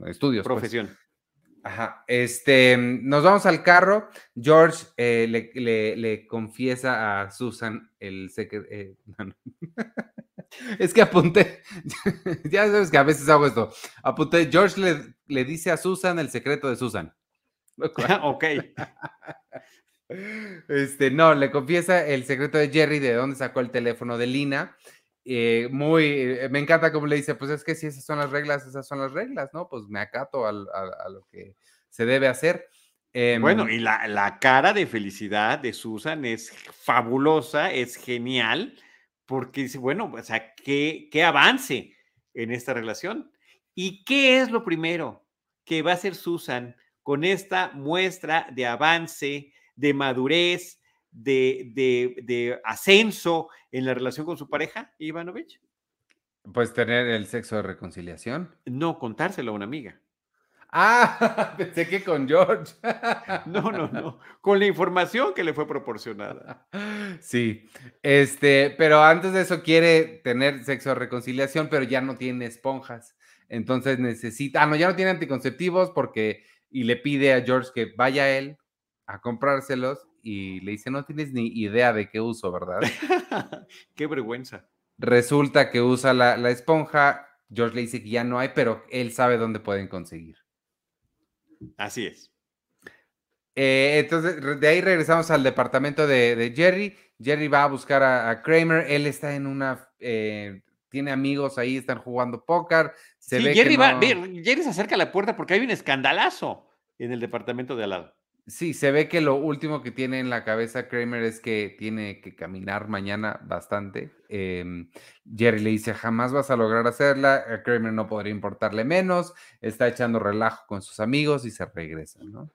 estudios. Pues. Profesión. Ajá. Este, nos vamos al carro. George eh, le, le, confiesa a Susan el secreto. Es que apunté, ya sabes que a veces hago esto. Apunté, George le, le dice a Susan el secreto de Susan. ok. Este, no, le confiesa el secreto de Jerry de dónde sacó el teléfono de Lina. Eh, muy, eh, me encanta como le dice, pues es que si esas son las reglas, esas son las reglas, ¿no? Pues me acato a, lo que se debe hacer. bueno, em, y la, la, cara de felicidad de Susan es fabulosa, es genial porque dice, bueno, o sea, ¿qué, qué avance en esta relación? ¿Y qué es lo primero que va a hacer Susan con esta muestra de avance, de madurez, de, de, de ascenso en la relación con su pareja, Ivanovich? Pues tener el sexo de reconciliación. No, contárselo a una amiga. Ah, pensé que con George. No, no, no. Con la información que le fue proporcionada. Sí. Este, pero antes de eso quiere tener sexo de reconciliación, pero ya no tiene esponjas. Entonces necesita, ah, no, ya no tiene anticonceptivos porque, y le pide a George que vaya él a comprárselos y le dice, no tienes ni idea de qué uso, ¿verdad? qué vergüenza. Resulta que usa la, la esponja, George le dice que ya no hay, pero él sabe dónde pueden conseguir. Así es. Eh, entonces, de ahí regresamos al departamento de, Jerry. Jerry va a buscar a, Kramer. Él está en una. Eh, tiene amigos ahí, están jugando póker. Se sí, Jerry, va, Jerry se acerca a la puerta porque hay un escandalazo en el departamento de al lado. Sí, se ve que lo último que tiene en la cabeza Kramer es que tiene que caminar mañana bastante. Em, Jerry le dice, jamás vas a lograr hacerla, a Kramer no podría importarle menos, está echando relajo con sus amigos y se regresa, ¿no?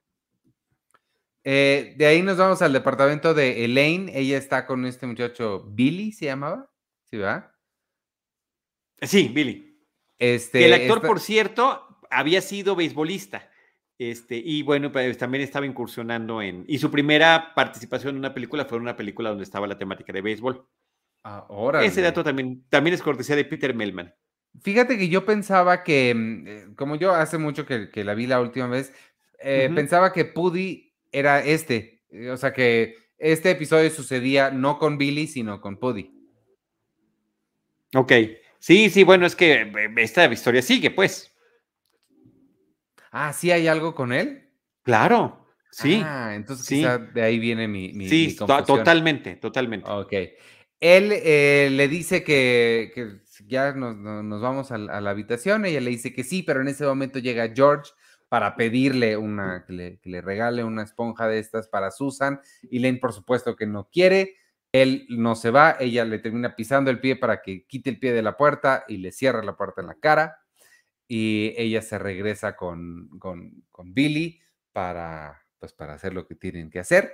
Eh, de ahí nos vamos al departamento de Elaine, ella está con este muchacho, Billy se llamaba, ¿sí va? Sí, Billy. Este, el actor, por cierto, había sido beisbolista. Este, y bueno, pues también estaba incursionando en. Y su primera participación en una película fue en una película donde estaba la temática de béisbol. Ahora. Ese dato también, también es cortesía de Peter Melman. Fíjate que yo pensaba que, mm, eh, como yo hace mucho que, la vi la última vez, eh, pensaba que Puddy era este. Eh, o sea, que este episodio sucedía no con Billy, sino con Puddy. Ok. Sí, sí, bueno, es que esta historia sigue, pues. Ah, ¿sí hay algo con él? Claro, sí. Ah, entonces quizá de ahí viene mi, mi Sí, totalmente, totalmente. Ok. Él eh, le dice que, ya nos, vamos a, la habitación, ella le dice que sí, pero en ese momento llega George para pedirle una, que le, regale una esponja de estas para Susan, y Lane por supuesto que no quiere, él no se va, ella le termina pisando el pie para que quite el pie de la puerta y le cierra la puerta en la cara. Y ella se regresa con, con, con Billy para, pues, para hacer lo que tienen que hacer.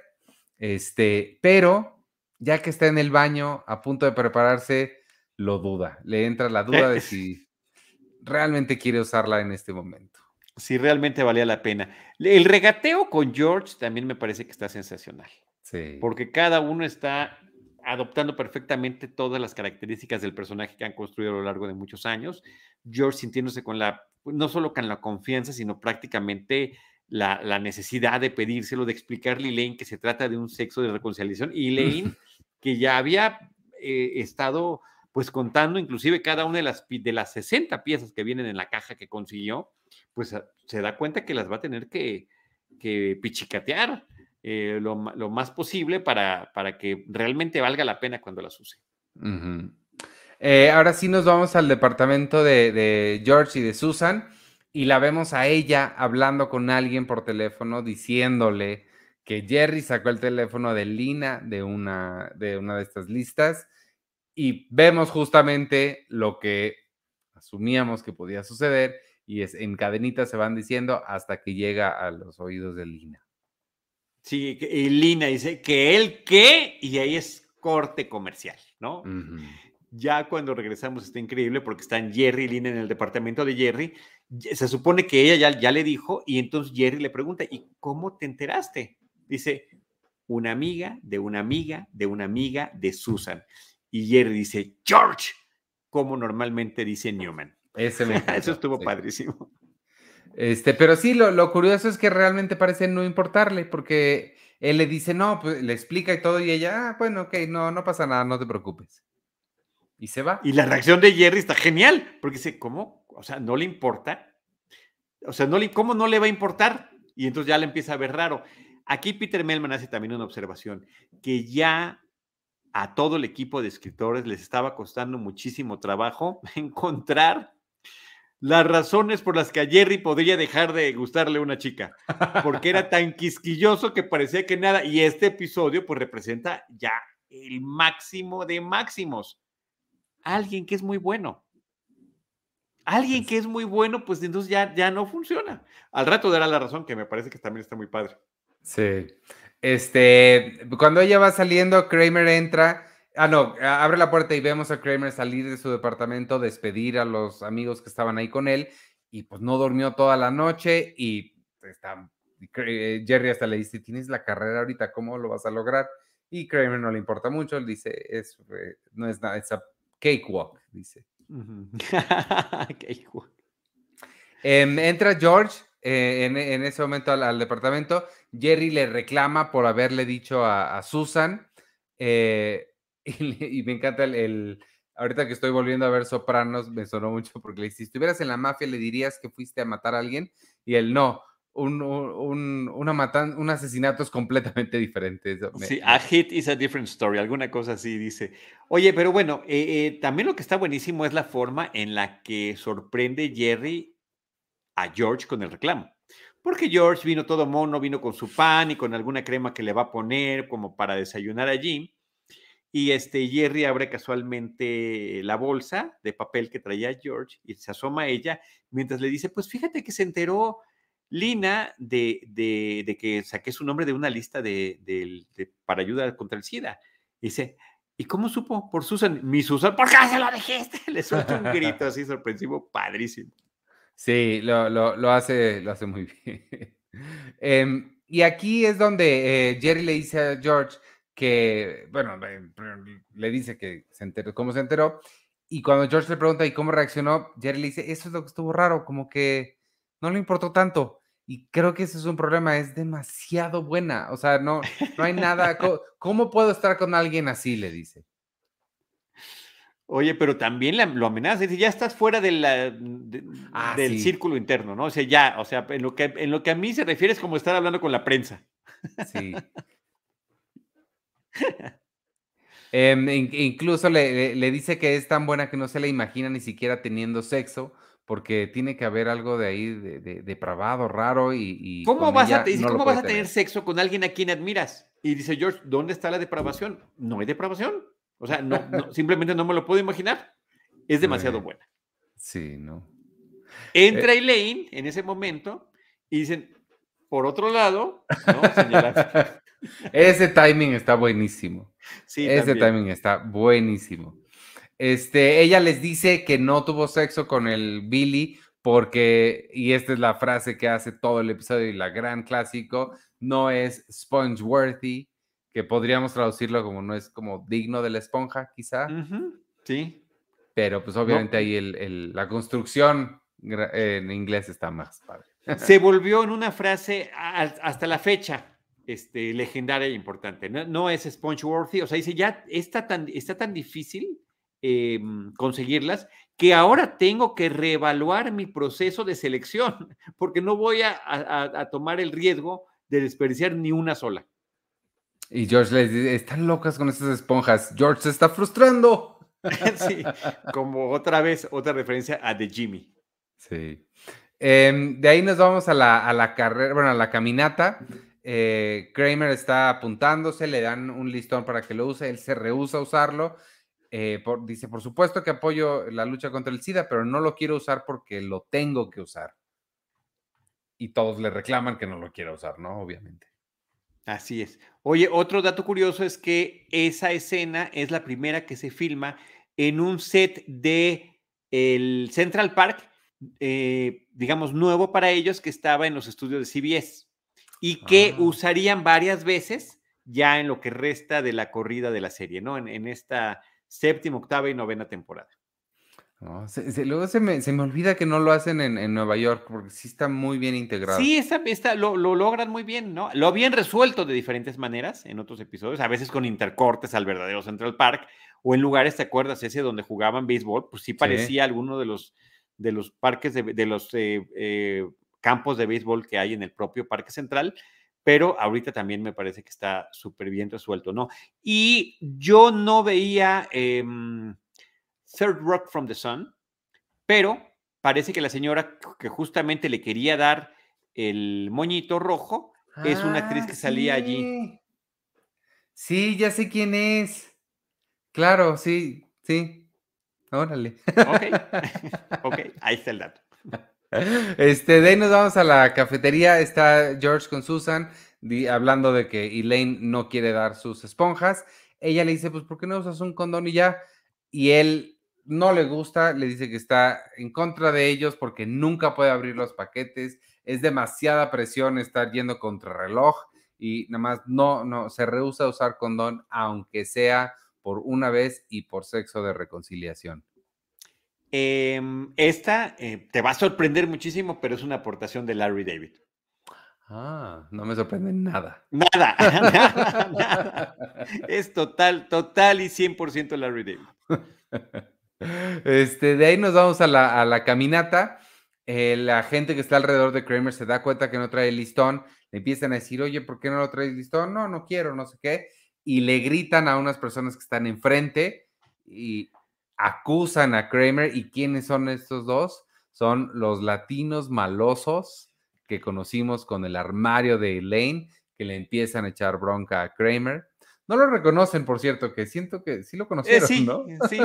Este, pero ya que está en el baño a punto de prepararse, lo duda. Le entra la duda de si realmente quiere usarla en este momento. Si realmente valía la pena. El regateo con George también me parece que está sensacional. Sí. Porque cada uno está adoptando perfectamente todas las características del personaje que han construido a lo largo de muchos años. George sintiéndose con la, no solo con la confianza, sino prácticamente la, necesidad de pedírselo, de explicarle a Elaine que se trata de un sexo de reconciliación. Y Elaine, que ya había eh, estado pues contando inclusive cada una de las, de las 60 piezas que vienen en la caja que consiguió, pues ah, se da cuenta que las va a tener que, que pichicatear eh, lo, más posible para, para que realmente valga la pena cuando las use. Eh, ahora sí nos vamos al departamento de, de George y de Susan y la vemos a ella hablando con alguien por teléfono diciéndole que Jerry sacó el teléfono de Lina de una de, una de estas listas y vemos justamente lo que asumíamos que podía suceder y es en cadenitas se van diciendo hasta que llega a los oídos de Lina. Sí, y Lina dice que él qué y ahí es corte comercial, ¿no? Ya cuando regresamos está increíble porque están Jerry y Lina en el departamento de Jerry se supone que ella ya, ya le dijo y entonces Jerry le pregunta, ¿y cómo te enteraste? Dice, una amiga de una amiga de una amiga de Susan. Y Jerry dice, George, como normalmente dice Newman. Ese me Eso estuvo padrísimo. Este, pero sí, lo, lo, curioso es que realmente parece no importarle, porque él le dice, no, pues le explica y todo, y ella, ah, bueno, ok, no, no pasa nada, no te preocupes. Y se va. Y la reacción de Jerry está genial, porque dice, ¿cómo? O sea, no le importa. O sea, no le, ¿cómo no le va a importar? Y entonces ya le empieza a ver raro. Aquí Peter Melman hace también una observación, que ya a todo el equipo de escritores les estaba costando muchísimo trabajo encontrar las razones por las que a Jerry podría dejar de gustarle una chica, porque era tan quisquilloso que parecía que nada, y este episodio pues representa ya el máximo de máximos. Alguien que es muy bueno. Alguien que es muy bueno, pues entonces ya, ya no funciona. Al rato dará la razón, que me parece que también está muy padre. Sí. Este, cuando ella va saliendo, Kramer entra. Ah, no, abre la puerta y vemos a Kramer salir de su departamento, despedir a los amigos que estaban ahí con él, y pues no durmió toda la noche y está, Jerry hasta le dice, tienes la carrera ahorita, ¿cómo lo vas a lograr? Y Kramer no le importa mucho, él dice, es, eh, no es nada, cakewalk, dice. Em, entra George eh, en, ese momento al, departamento. Jerry le reclama por haberle dicho a, Susan. Eh, y, me encanta el, Ahorita que estoy volviendo a ver Sopranos, me sonó mucho porque le dice: si estuvieras en la mafia, le dirías que fuiste a matar a alguien. Y él no. Un, un, una matan, un asesinato es completamente diferente. sí, a hit is a different story, alguna cosa así dice. Oye, pero bueno, eh, eh, también lo que está buenísimo es la forma en la que sorprende Jerry a George con el reclamo. Porque George vino todo mono, vino con su pan y con alguna crema que le va a poner como para desayunar allí. Y este Jerry abre casualmente la bolsa de papel que traía George y se asoma a ella mientras le dice, pues fíjate que se enteró Lina de, de, que saqué su nombre de una lista de, para ayuda contra el SIDA. Dice, ¿y cómo supo? Por Susan. Mi Susan, ¿por qué se lo dijiste? Le suelta un grito así sorpresivo, padrísimo. Sí, lo, lo, hace, lo hace muy bien. Em, y aquí es donde eh, Jerry le dice a George que, bueno, le dice que se enteró, cómo se enteró. Y cuando George le pregunta, ¿y cómo reaccionó? Jerry le dice, eso es lo que estuvo raro, como que no le importó tanto. Y creo que ese es un problema, es demasiado buena. O sea, no, no hay nada. ¿cómo, puedo estar con alguien así? Le dice. Oye, pero también lo amenaza, dice, ya estás fuera de la, ah, del círculo interno, ¿no? O sea, ya, o sea, en lo, que, en lo que a mí se refiere es como estar hablando con la prensa. Sí. Em, incluso le, le, dice que es tan buena que no se la imagina ni siquiera teniendo sexo, porque tiene que haber algo de ahí de, depravado, raro y... ¿Cómo, vas a, ¿cómo vas a tener sexo con alguien a quien admiras? Y dice George, ¿dónde está la depravación? No hay depravación. O sea, no, simplemente no me lo puedo imaginar. Es demasiado buena. Sí, ¿no? Entra Elaine en ese momento y dicen, por otro lado, ¿no? Ese timing está buenísimo. Sí, Ese timing está buenísimo. Este, ella les dice que no tuvo sexo con el Billy porque, y esta es la frase que hace todo el episodio y la gran clásico, no es sponge-worthy, que podríamos traducirlo como no es como digno de la esponja, quizá. Sí. Pero pues obviamente ahí el, la construcción en inglés está más padre. Se volvió en una frase hasta la fecha este, legendaria e importante. No, no es sponge-worthy, o sea, dice, ya está tan, está tan difícil em, conseguirlas que ahora tengo que reevaluar mi proceso de selección, porque no voy a, tomar el riesgo de desperdiciar ni una sola. Y George les dice, están locas con estas esponjas. George se está frustrando. sí, como otra vez, otra referencia a The Jimmy. Sí. Em, de ahí nos vamos a la, a la, carrera, bueno, a la caminata. Eh, Kramer está apuntándose, le dan un listón para que lo use, él se rehúsa a usarlo eh, dice, por supuesto que apoyo la lucha contra el SIDA, pero no lo quiero usar porque lo tengo que usar. Y todos le reclaman que no lo quiera usar, ¿no? Obviamente. Así es. Oye, otro dato curioso es que esa escena es la primera que se filma en un set de el Central Park, eh, digamos, nuevo para ellos, que estaba en los estudios de CBS y que ah. usarían varias veces ya en lo que resta de la corrida de la serie, ¿no? en esta séptima, octava y novena temporada. luego se me, olvida que no lo hacen en, Nueva York, porque sí está muy bien integrado. Sí, está, lo, logran muy bien, ¿no? Lo habían resuelto de diferentes maneras en otros episodios, a veces con intercortes al verdadero Central Park, o en lugares, ¿te acuerdas? Ese donde jugaban béisbol, pues sí parecía alguno de los, de los parques, de, los eh, eh, campos de béisbol que hay en el propio Parque Central, pero ahorita también me parece que está súper bien resuelto, ¿no? Y yo no veía em, Third Rock from the Sun, pero parece que la señora que justamente le quería dar el moñito rojo es una actriz que salía allí. Sí, ya sé quién es. Claro, sí, sí. Órale. Ok, ok, ahí está el dato. Este, de ahí nos vamos a la cafetería. Está George con Susan hablando de que Elaine no quiere dar sus esponjas. Ella le dice, pues, ¿por qué no usas un condón y ya? Y él no le gusta, le dice que está en contra de ellos porque nunca puede abrir los paquetes. Es demasiada presión estar yendo contra reloj y nada más no, no, se rehúsa a usar condón, aunque sea por una vez y por sexo de reconciliación. Em, esta eh, te va a sorprender muchísimo, pero es una aportación de Larry David. Ah, no me sorprende nada. Nada, nada, nada. Es total, total y 100% Larry David. Este, de ahí nos vamos a la, caminata. Eh, la gente que está alrededor de Kramer se da cuenta que no trae el listón. Le empiezan a decir, oye, ¿por qué no lo traes listón? No, no quiero, no sé qué. Y le gritan a unas personas que están enfrente y acusan a Kramer. ¿Y quiénes son estos dos? Son los latinos malosos que conocimos con el armario de Elaine, que le empiezan a echar bronca a Kramer. No lo reconocen, por cierto, que siento que sí lo eh, conocieron, sí, ¿no? Sí,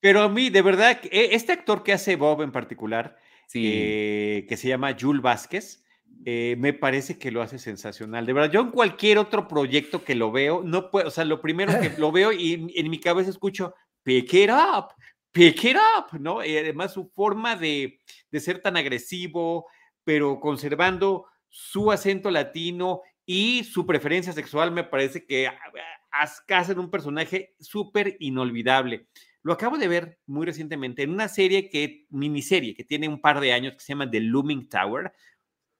pero a mí, de verdad, e, este actor que hace Bob en particular, eh, que se llama Jules Vázquez, eh, me parece que lo hace sensacional. De verdad, yo en cualquier otro proyecto que lo veo, no puedo, o sea, lo primero que lo veo y en mi cabeza escucho, pick it up, pick it up, ¿no? Y además su forma de, de ser tan agresivo, pero conservando su acento latino y su preferencia sexual, me parece que hacen un personaje súper inolvidable. Lo acabo de ver muy recientemente en una serie que, miniserie, que tiene un par de años, que se llama The Looming Tower.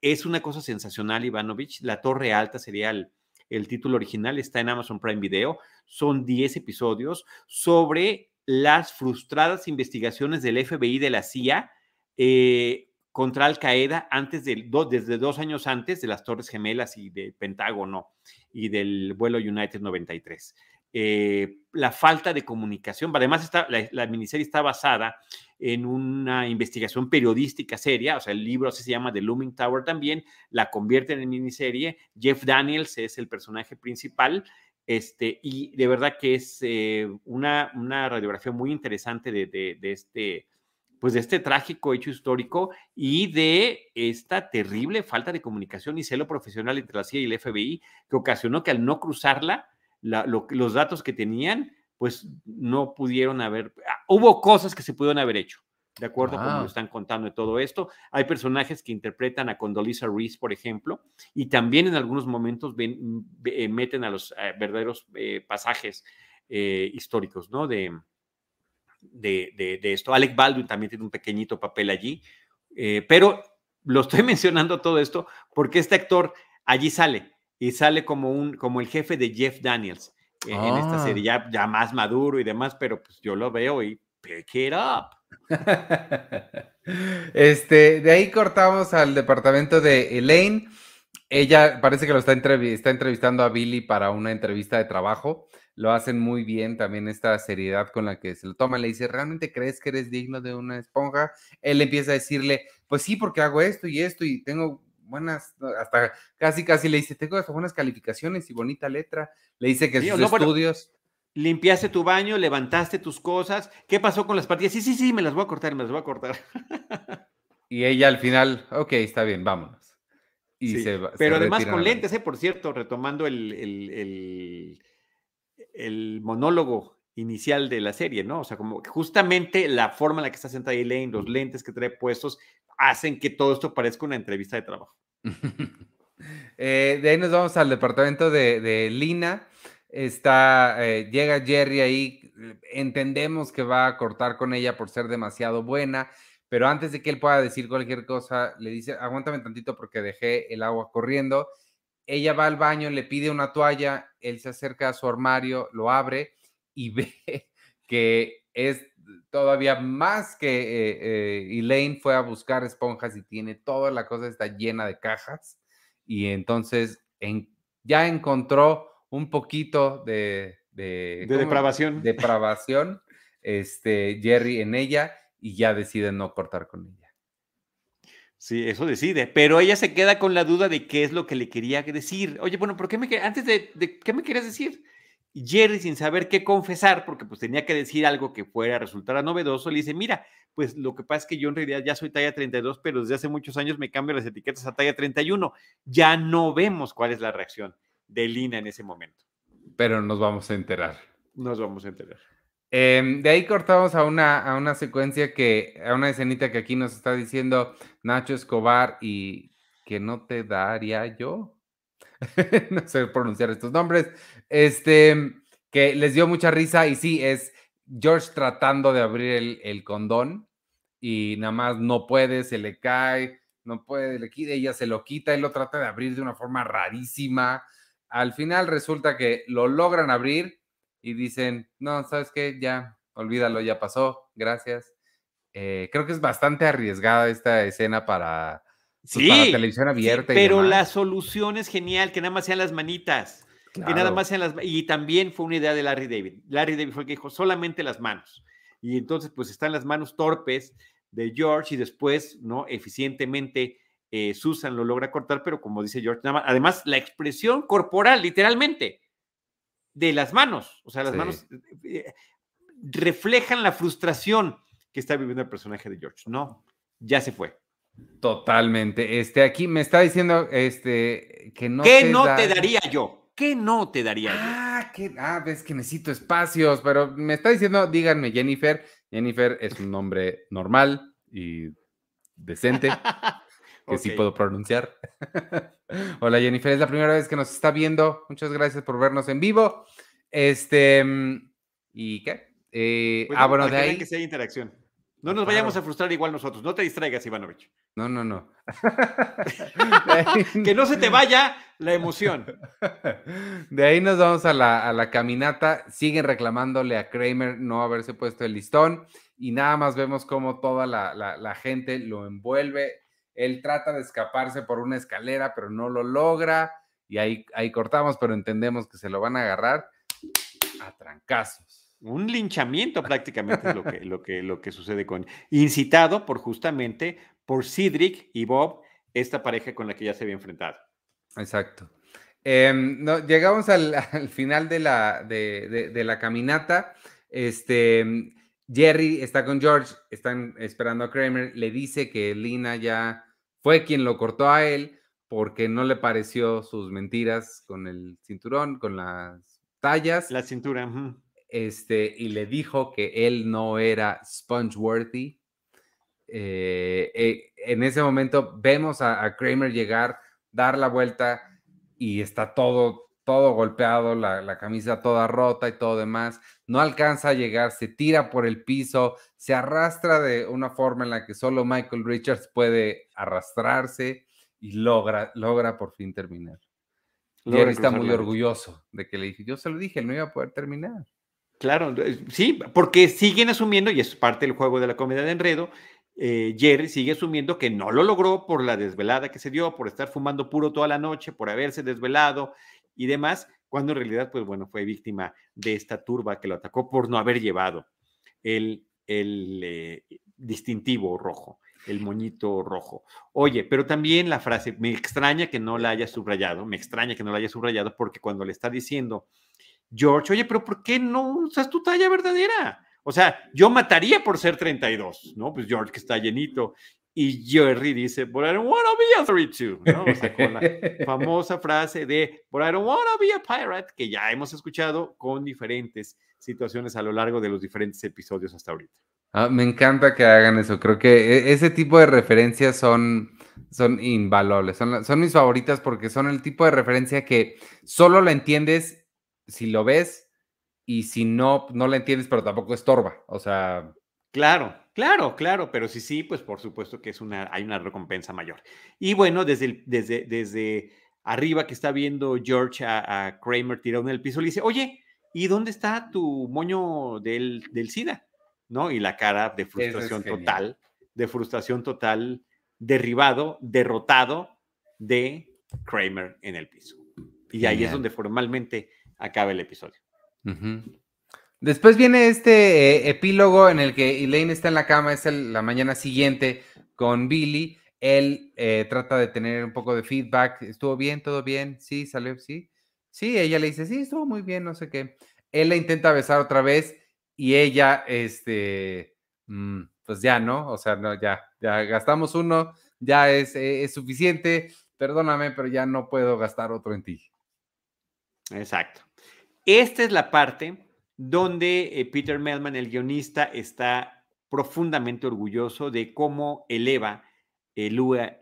Es una cosa sensacional, Ivanovich. La Torre Alta sería el, el título original, está en Amazon Prime Video. Son 10 episodios sobre las frustradas investigaciones del FBI de la CIA eh, contra Al Qaeda antes de, desde dos años antes de las Torres Gemelas y del Pentágono y del vuelo United 93. Eh, la falta de comunicación, además está, la, miniserie está basada en una investigación periodística seria, o sea, el libro así se llama The Looming Tower también, la convierte en miniserie, Jeff Daniels es el personaje principal, este, y de verdad que es eh, una, una, radiografía muy interesante de este pues de este trágico hecho histórico y de esta terrible falta de comunicación y celo profesional entre la CIA y el FBI que ocasionó que al no cruzarla, los datos que tenían, pues no pudieron haber, ah, hubo cosas que se pudieron haber hecho, de acuerdo con lo están contando de todo esto. Hay personajes que interpretan a Condoleezza Reese, por ejemplo, y también en algunos momentos ven, eh, meten a los eh, verdaderos eh, pasajes históricos, ¿no? De, de, esto. Alec Baldwin también tiene un pequeñito papel allí, pero lo estoy mencionando todo esto porque este actor allí sale y sale como, un, como el jefe de Jeff Daniels en esta ah. serie, ya, ya más maduro y demás, pero pues yo lo veo y pick it up. Este, de ahí cortamos al departamento de Elaine. Ella parece que lo está, está entrevistando a Billy para una entrevista de trabajo. Lo hacen muy bien también esta seriedad con la que se lo toma. Le dice, ¿realmente crees que eres digno de una esponja? Él empieza a decirle, pues sí, porque hago esto y esto y tengo buenas, hasta casi casi le dice, tengo hasta buenas calificaciones y bonita letra. Le dice que sus estudios limpiaste tu baño, levantaste tus cosas. ¿Qué pasó con las partidas? Sí, sí, sí, me las voy a cortar, me las voy a cortar. y ella al final, ok, está bien, vámonos. Y se, pero además con lentes, ¿eh? por cierto, retomando el, el, el, monólogo inicial de la serie, ¿no? O sea, como justamente la forma en la que está sentada Elaine, los lentes que trae puestos, hacen que todo esto parezca una entrevista de trabajo. Eh, de ahí nos vamos al departamento de, Lina Está, eh, llega Jerry ahí, entendemos que va a cortar con ella por ser demasiado buena, pero antes de que él pueda decir cualquier cosa, le dice, aguántame tantito porque dejé el agua corriendo. Ella va al baño, le pide una toalla, él se acerca a su armario, lo abre y ve que es todavía más que eh, eh, Elaine fue a buscar esponjas y tiene toda la cosa, está llena de cajas y entonces ya encontró un poquito de, de, depravación. Depravación, este, Jerry en ella y ya decide no cortar con ella. Sí, eso decide, pero ella se queda con la duda de qué es lo que le quería decir. Oye, bueno, ¿por qué me antes de, de qué me querías decir? Jerry, sin saber qué confesar, porque pues tenía que decir algo que fuera resultar novedoso, le dice, mira, pues lo que pasa es que yo en realidad ya soy talla 32, pero desde hace muchos años me cambio las etiquetas a talla 31. Ya no vemos cuál es la reacción de Lina en ese momento. Pero nos vamos a enterar. Nos vamos a enterar. Em, de ahí cortamos a una, a una secuencia que, a una escenita que aquí nos está diciendo Nacho Escobar y que no te daría yo. no sé pronunciar estos nombres. Este, que les dio mucha risa y sí, es George tratando de abrir el, el condón y nada más no puede, se le cae, no puede, le quita, ella se lo quita, él lo trata de abrir de una forma rarísima al final resulta que lo logran abrir y dicen, no, ¿sabes qué? Ya, olvídalo, ya pasó, gracias. Eh, creo que es bastante arriesgada esta escena para, pues, televisión abierta. pero la solución es genial, que nada más sean las manitas. Que nada más sean las Y también fue una idea de Larry David. Larry David fue el que dijo solamente las manos. Y entonces, pues están las manos torpes de George y después, ¿no? Eficientemente eh, Susan lo logra cortar, pero como dice George, además la expresión corporal, literalmente, de las manos, o sea, las manos eh, eh, reflejan la frustración que está viviendo el personaje de George. No, ya se fue. Totalmente. Este, aquí me está diciendo este, que no. ¿Qué no te daría yo? ¿Qué no te daría ah, yo? ah, ves que necesito espacios, pero me está diciendo, díganme, Jennifer. Jennifer es un nombre normal y decente. que sí puedo pronunciar. Hola Jennifer, es la primera vez que nos está viendo. Muchas gracias por vernos en vivo. Este, mm, ¿y qué? Eh, ah, bueno, de ahí. Que sea interacción. No nos vayamos a frustrar igual nosotros. No te distraigas, Ivanovich. No, no, no. que no se te vaya la emoción. De ahí nos vamos a la, a la, caminata. Siguen reclamándole a Kramer no haberse puesto el listón. Y nada más vemos cómo toda la, la gente lo envuelve él trata de escaparse por una escalera, pero no lo logra. Y ahí, ahí cortamos, pero entendemos que se lo van a agarrar a trancazos. Un linchamiento prácticamente es lo que, lo, que, lo que sucede con... Incitado por justamente por Cedric y Bob, esta pareja con la que ya se había enfrentado. Exacto. Em, no, llegamos al, final de la, de, de la caminata. Este, Jerry está con George, están esperando a Kramer, le dice que Lina ya fue quien lo cortó a él porque no le pareció sus mentiras con el cinturón, con las tallas. La cintura. Este, y le dijo que él no era spongeworthy. Eh, eh, en ese momento vemos a, Kramer llegar, dar la vuelta y está todo, todo golpeado, la, camisa toda rota y todo demás. No alcanza a llegar, se tira por el piso, se arrastra de una forma en la que solo Michael Richards puede arrastrarse y logra, logra por fin terminar. Y él está muy orgulloso de que le dije, yo se lo dije, él no iba a poder terminar. Claro, sí, porque siguen asumiendo, y es parte del juego de la comedia de enredo, eh, Jerry sigue asumiendo que no lo logró por la desvelada que se dio, por estar fumando puro toda la noche, por haberse desvelado y demás, cuando en realidad, pues bueno, fue víctima de esta turba que lo atacó por no haber llevado el, el eh, distintivo rojo, el moñito rojo. Oye, pero también la frase, me extraña que no la haya subrayado, me extraña que no la haya subrayado porque cuando le está diciendo George, oye, pero ¿por qué no usas tu talla verdadera? O sea, yo mataría por ser 32, ¿no? Pues George que está llenito. Y Jerry dice, but I don't want to be a 32, ¿no? O sea, con la famosa frase de, but I don't want to be a pirate, que ya hemos escuchado con diferentes situaciones a lo largo de los diferentes episodios hasta ahorita. Ah, me encanta que hagan eso. Creo que e, ese tipo de referencias son, son invaluables. Son, son mis favoritas porque son el tipo de referencia que solo la entiendes si lo ves y si no, no la entiendes, pero tampoco estorba. O sea. Claro, claro, claro, pero si sí, pues por supuesto que es una, hay una recompensa mayor. Y bueno, desde, desde, desde arriba que está viendo George a, Kramer tirado en el piso, le dice, oye, ¿y dónde está tu moño del, del SIDA? ¿No? Y la cara de frustración total, de frustración total, derribado, derrotado de Kramer en el piso. Y ahí es donde formalmente acaba el episodio. Después viene este eh, epílogo en el que Elaine está en la cama, es la mañana siguiente con Billy. Él eh, trata de tener un poco de feedback. ¿Estuvo bien? ¿Todo bien? Sí, salió, sí. Sí, ella le dice, sí, estuvo muy bien, no sé qué. Él la intenta besar otra vez y ella, este, mm, pues ya, ¿no? O sea, no, ya, ya gastamos uno, ya es, eh, es suficiente. Perdóname, pero ya no puedo gastar otro en ti. Exacto. Esta es la parte donde eh, Peter Melman, el guionista, está profundamente orgulloso de cómo eleva eh,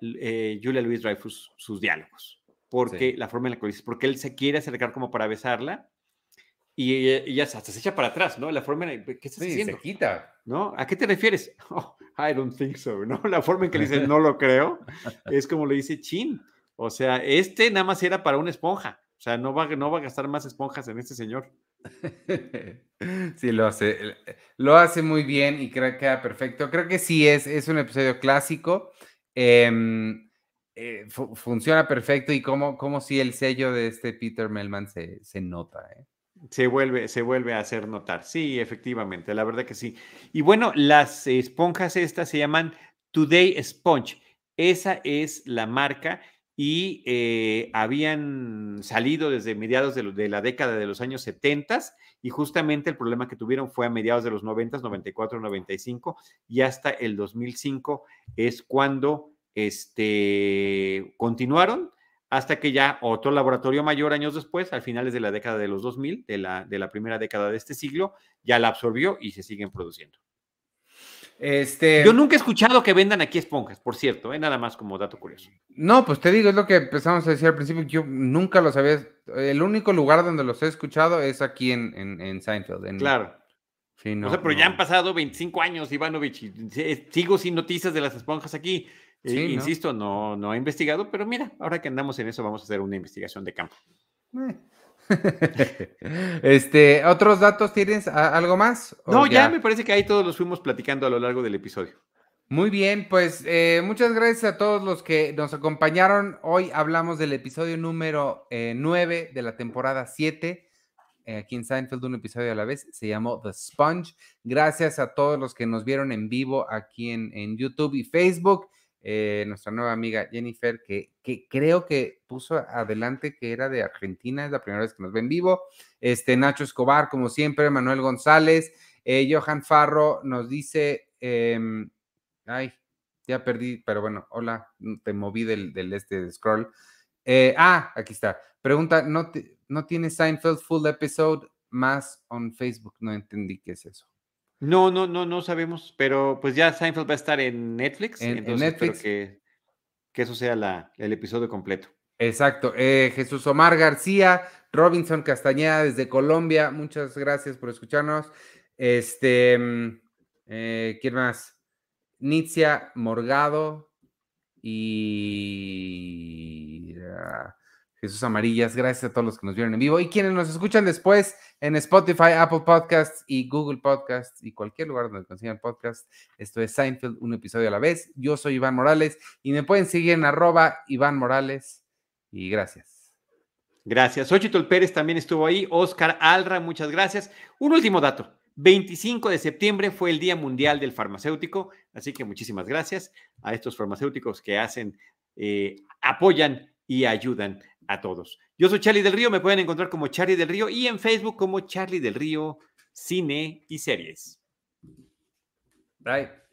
eh, Julia Louis Dreyfus sus diálogos. Porque la forma en la que dice, porque él se quiere acercar como para besarla y ella, hasta se echa para atrás, ¿no? La forma en ¿qué estás sí, se quita. ¿No? ¿A qué te refieres? Oh, I don't think so, ¿no? La forma en que le dice, no lo creo, es como le dice Chin. O sea, este nada más era para una esponja. O sea, no va, no va a gastar más esponjas en este señor. Sí, lo hace, lo hace muy bien y creo que queda perfecto. Creo que sí es, es un episodio clásico. Em, eh, funciona perfecto y como, como si el sello de este Peter Melman se, se nota. ¿eh? Se vuelve, se vuelve a hacer notar. Sí, efectivamente, la verdad que sí. Y bueno, las esponjas estas se llaman Today Sponge. Esa es la marca y eh, habían salido desde mediados de, la década de los años 70 y justamente el problema que tuvieron fue a mediados de los 90, 94, 95 y hasta el 2005 es cuando este, continuaron hasta que ya otro laboratorio mayor años después, al finales de la década de los 2000, de la, de la primera década de este siglo, ya la absorbió y se siguen produciendo. Este... Yo nunca he escuchado que vendan aquí esponjas, por cierto, ¿eh? nada más como dato curioso. No, pues te digo, es lo que empezamos a decir al principio, yo nunca lo sabía. El único lugar donde los he escuchado es aquí en, en, Seinfeld. Claro. Sí, no, o sea, pero ya han pasado 25 años, Ivanovich, y sigo sin noticias de las esponjas aquí. Eh, insisto, no, no he investigado, pero mira, ahora que andamos en eso, vamos a hacer una investigación de campo. Eh. este, ¿otros datos tienes? ¿Algo más? No, ya? me parece que ahí todos los fuimos platicando a lo largo del episodio. Muy bien, pues eh, muchas gracias a todos los que nos acompañaron. Hoy hablamos del episodio número 9 eh, de la temporada 7. Eh, aquí en Seinfeld, un episodio a la vez, se llamó The Sponge. Gracias a todos los que nos vieron en vivo aquí en, en YouTube y Facebook. Eh, nuestra nueva amiga Jennifer, que, que, creo que puso adelante que era de Argentina, es la primera vez que nos ven vivo. Este, Nacho Escobar, como siempre, Manuel González, Eh, Johan Farro nos dice, em, ay, ya perdí, pero bueno, hola, te moví del, del este scroll. Eh, ah, aquí está. Pregunta, ¿no, ¿no tiene Seinfeld full episode más on Facebook? No entendí qué es eso. No, no, no, no sabemos, pero pues ya Seinfeld va a estar en Netflix. En, Netflix. que, que, eso sea la, el episodio completo. Exacto. Eh, Jesús Omar García, Robinson Castañeda desde Colombia, muchas gracias por escucharnos. Este, mm, eh, ¿quién más? Nitzia Morgado y ah, Jesús Amarillas. Gracias a todos los que nos vieron en vivo y quienes nos escuchan después en Spotify, Apple Podcasts y Google Podcasts y cualquier lugar donde consigan podcast. Esto es Seinfeld, un episodio a la vez. Yo soy Iván Morales y me pueden seguir en arroba Iván Morales y gracias. Gracias. Xochitl Pérez también estuvo ahí. Oscar Alra, muchas gracias. Un último dato. 25 de septiembre fue el Día Mundial del Farmacéutico, así que muchísimas gracias a estos farmacéuticos que hacen, eh, apoyan y ayudan a todos. Yo soy Charlie del Río, me pueden encontrar como Charlie del Río y en Facebook como Charlie del Río Cine y Series. Bye.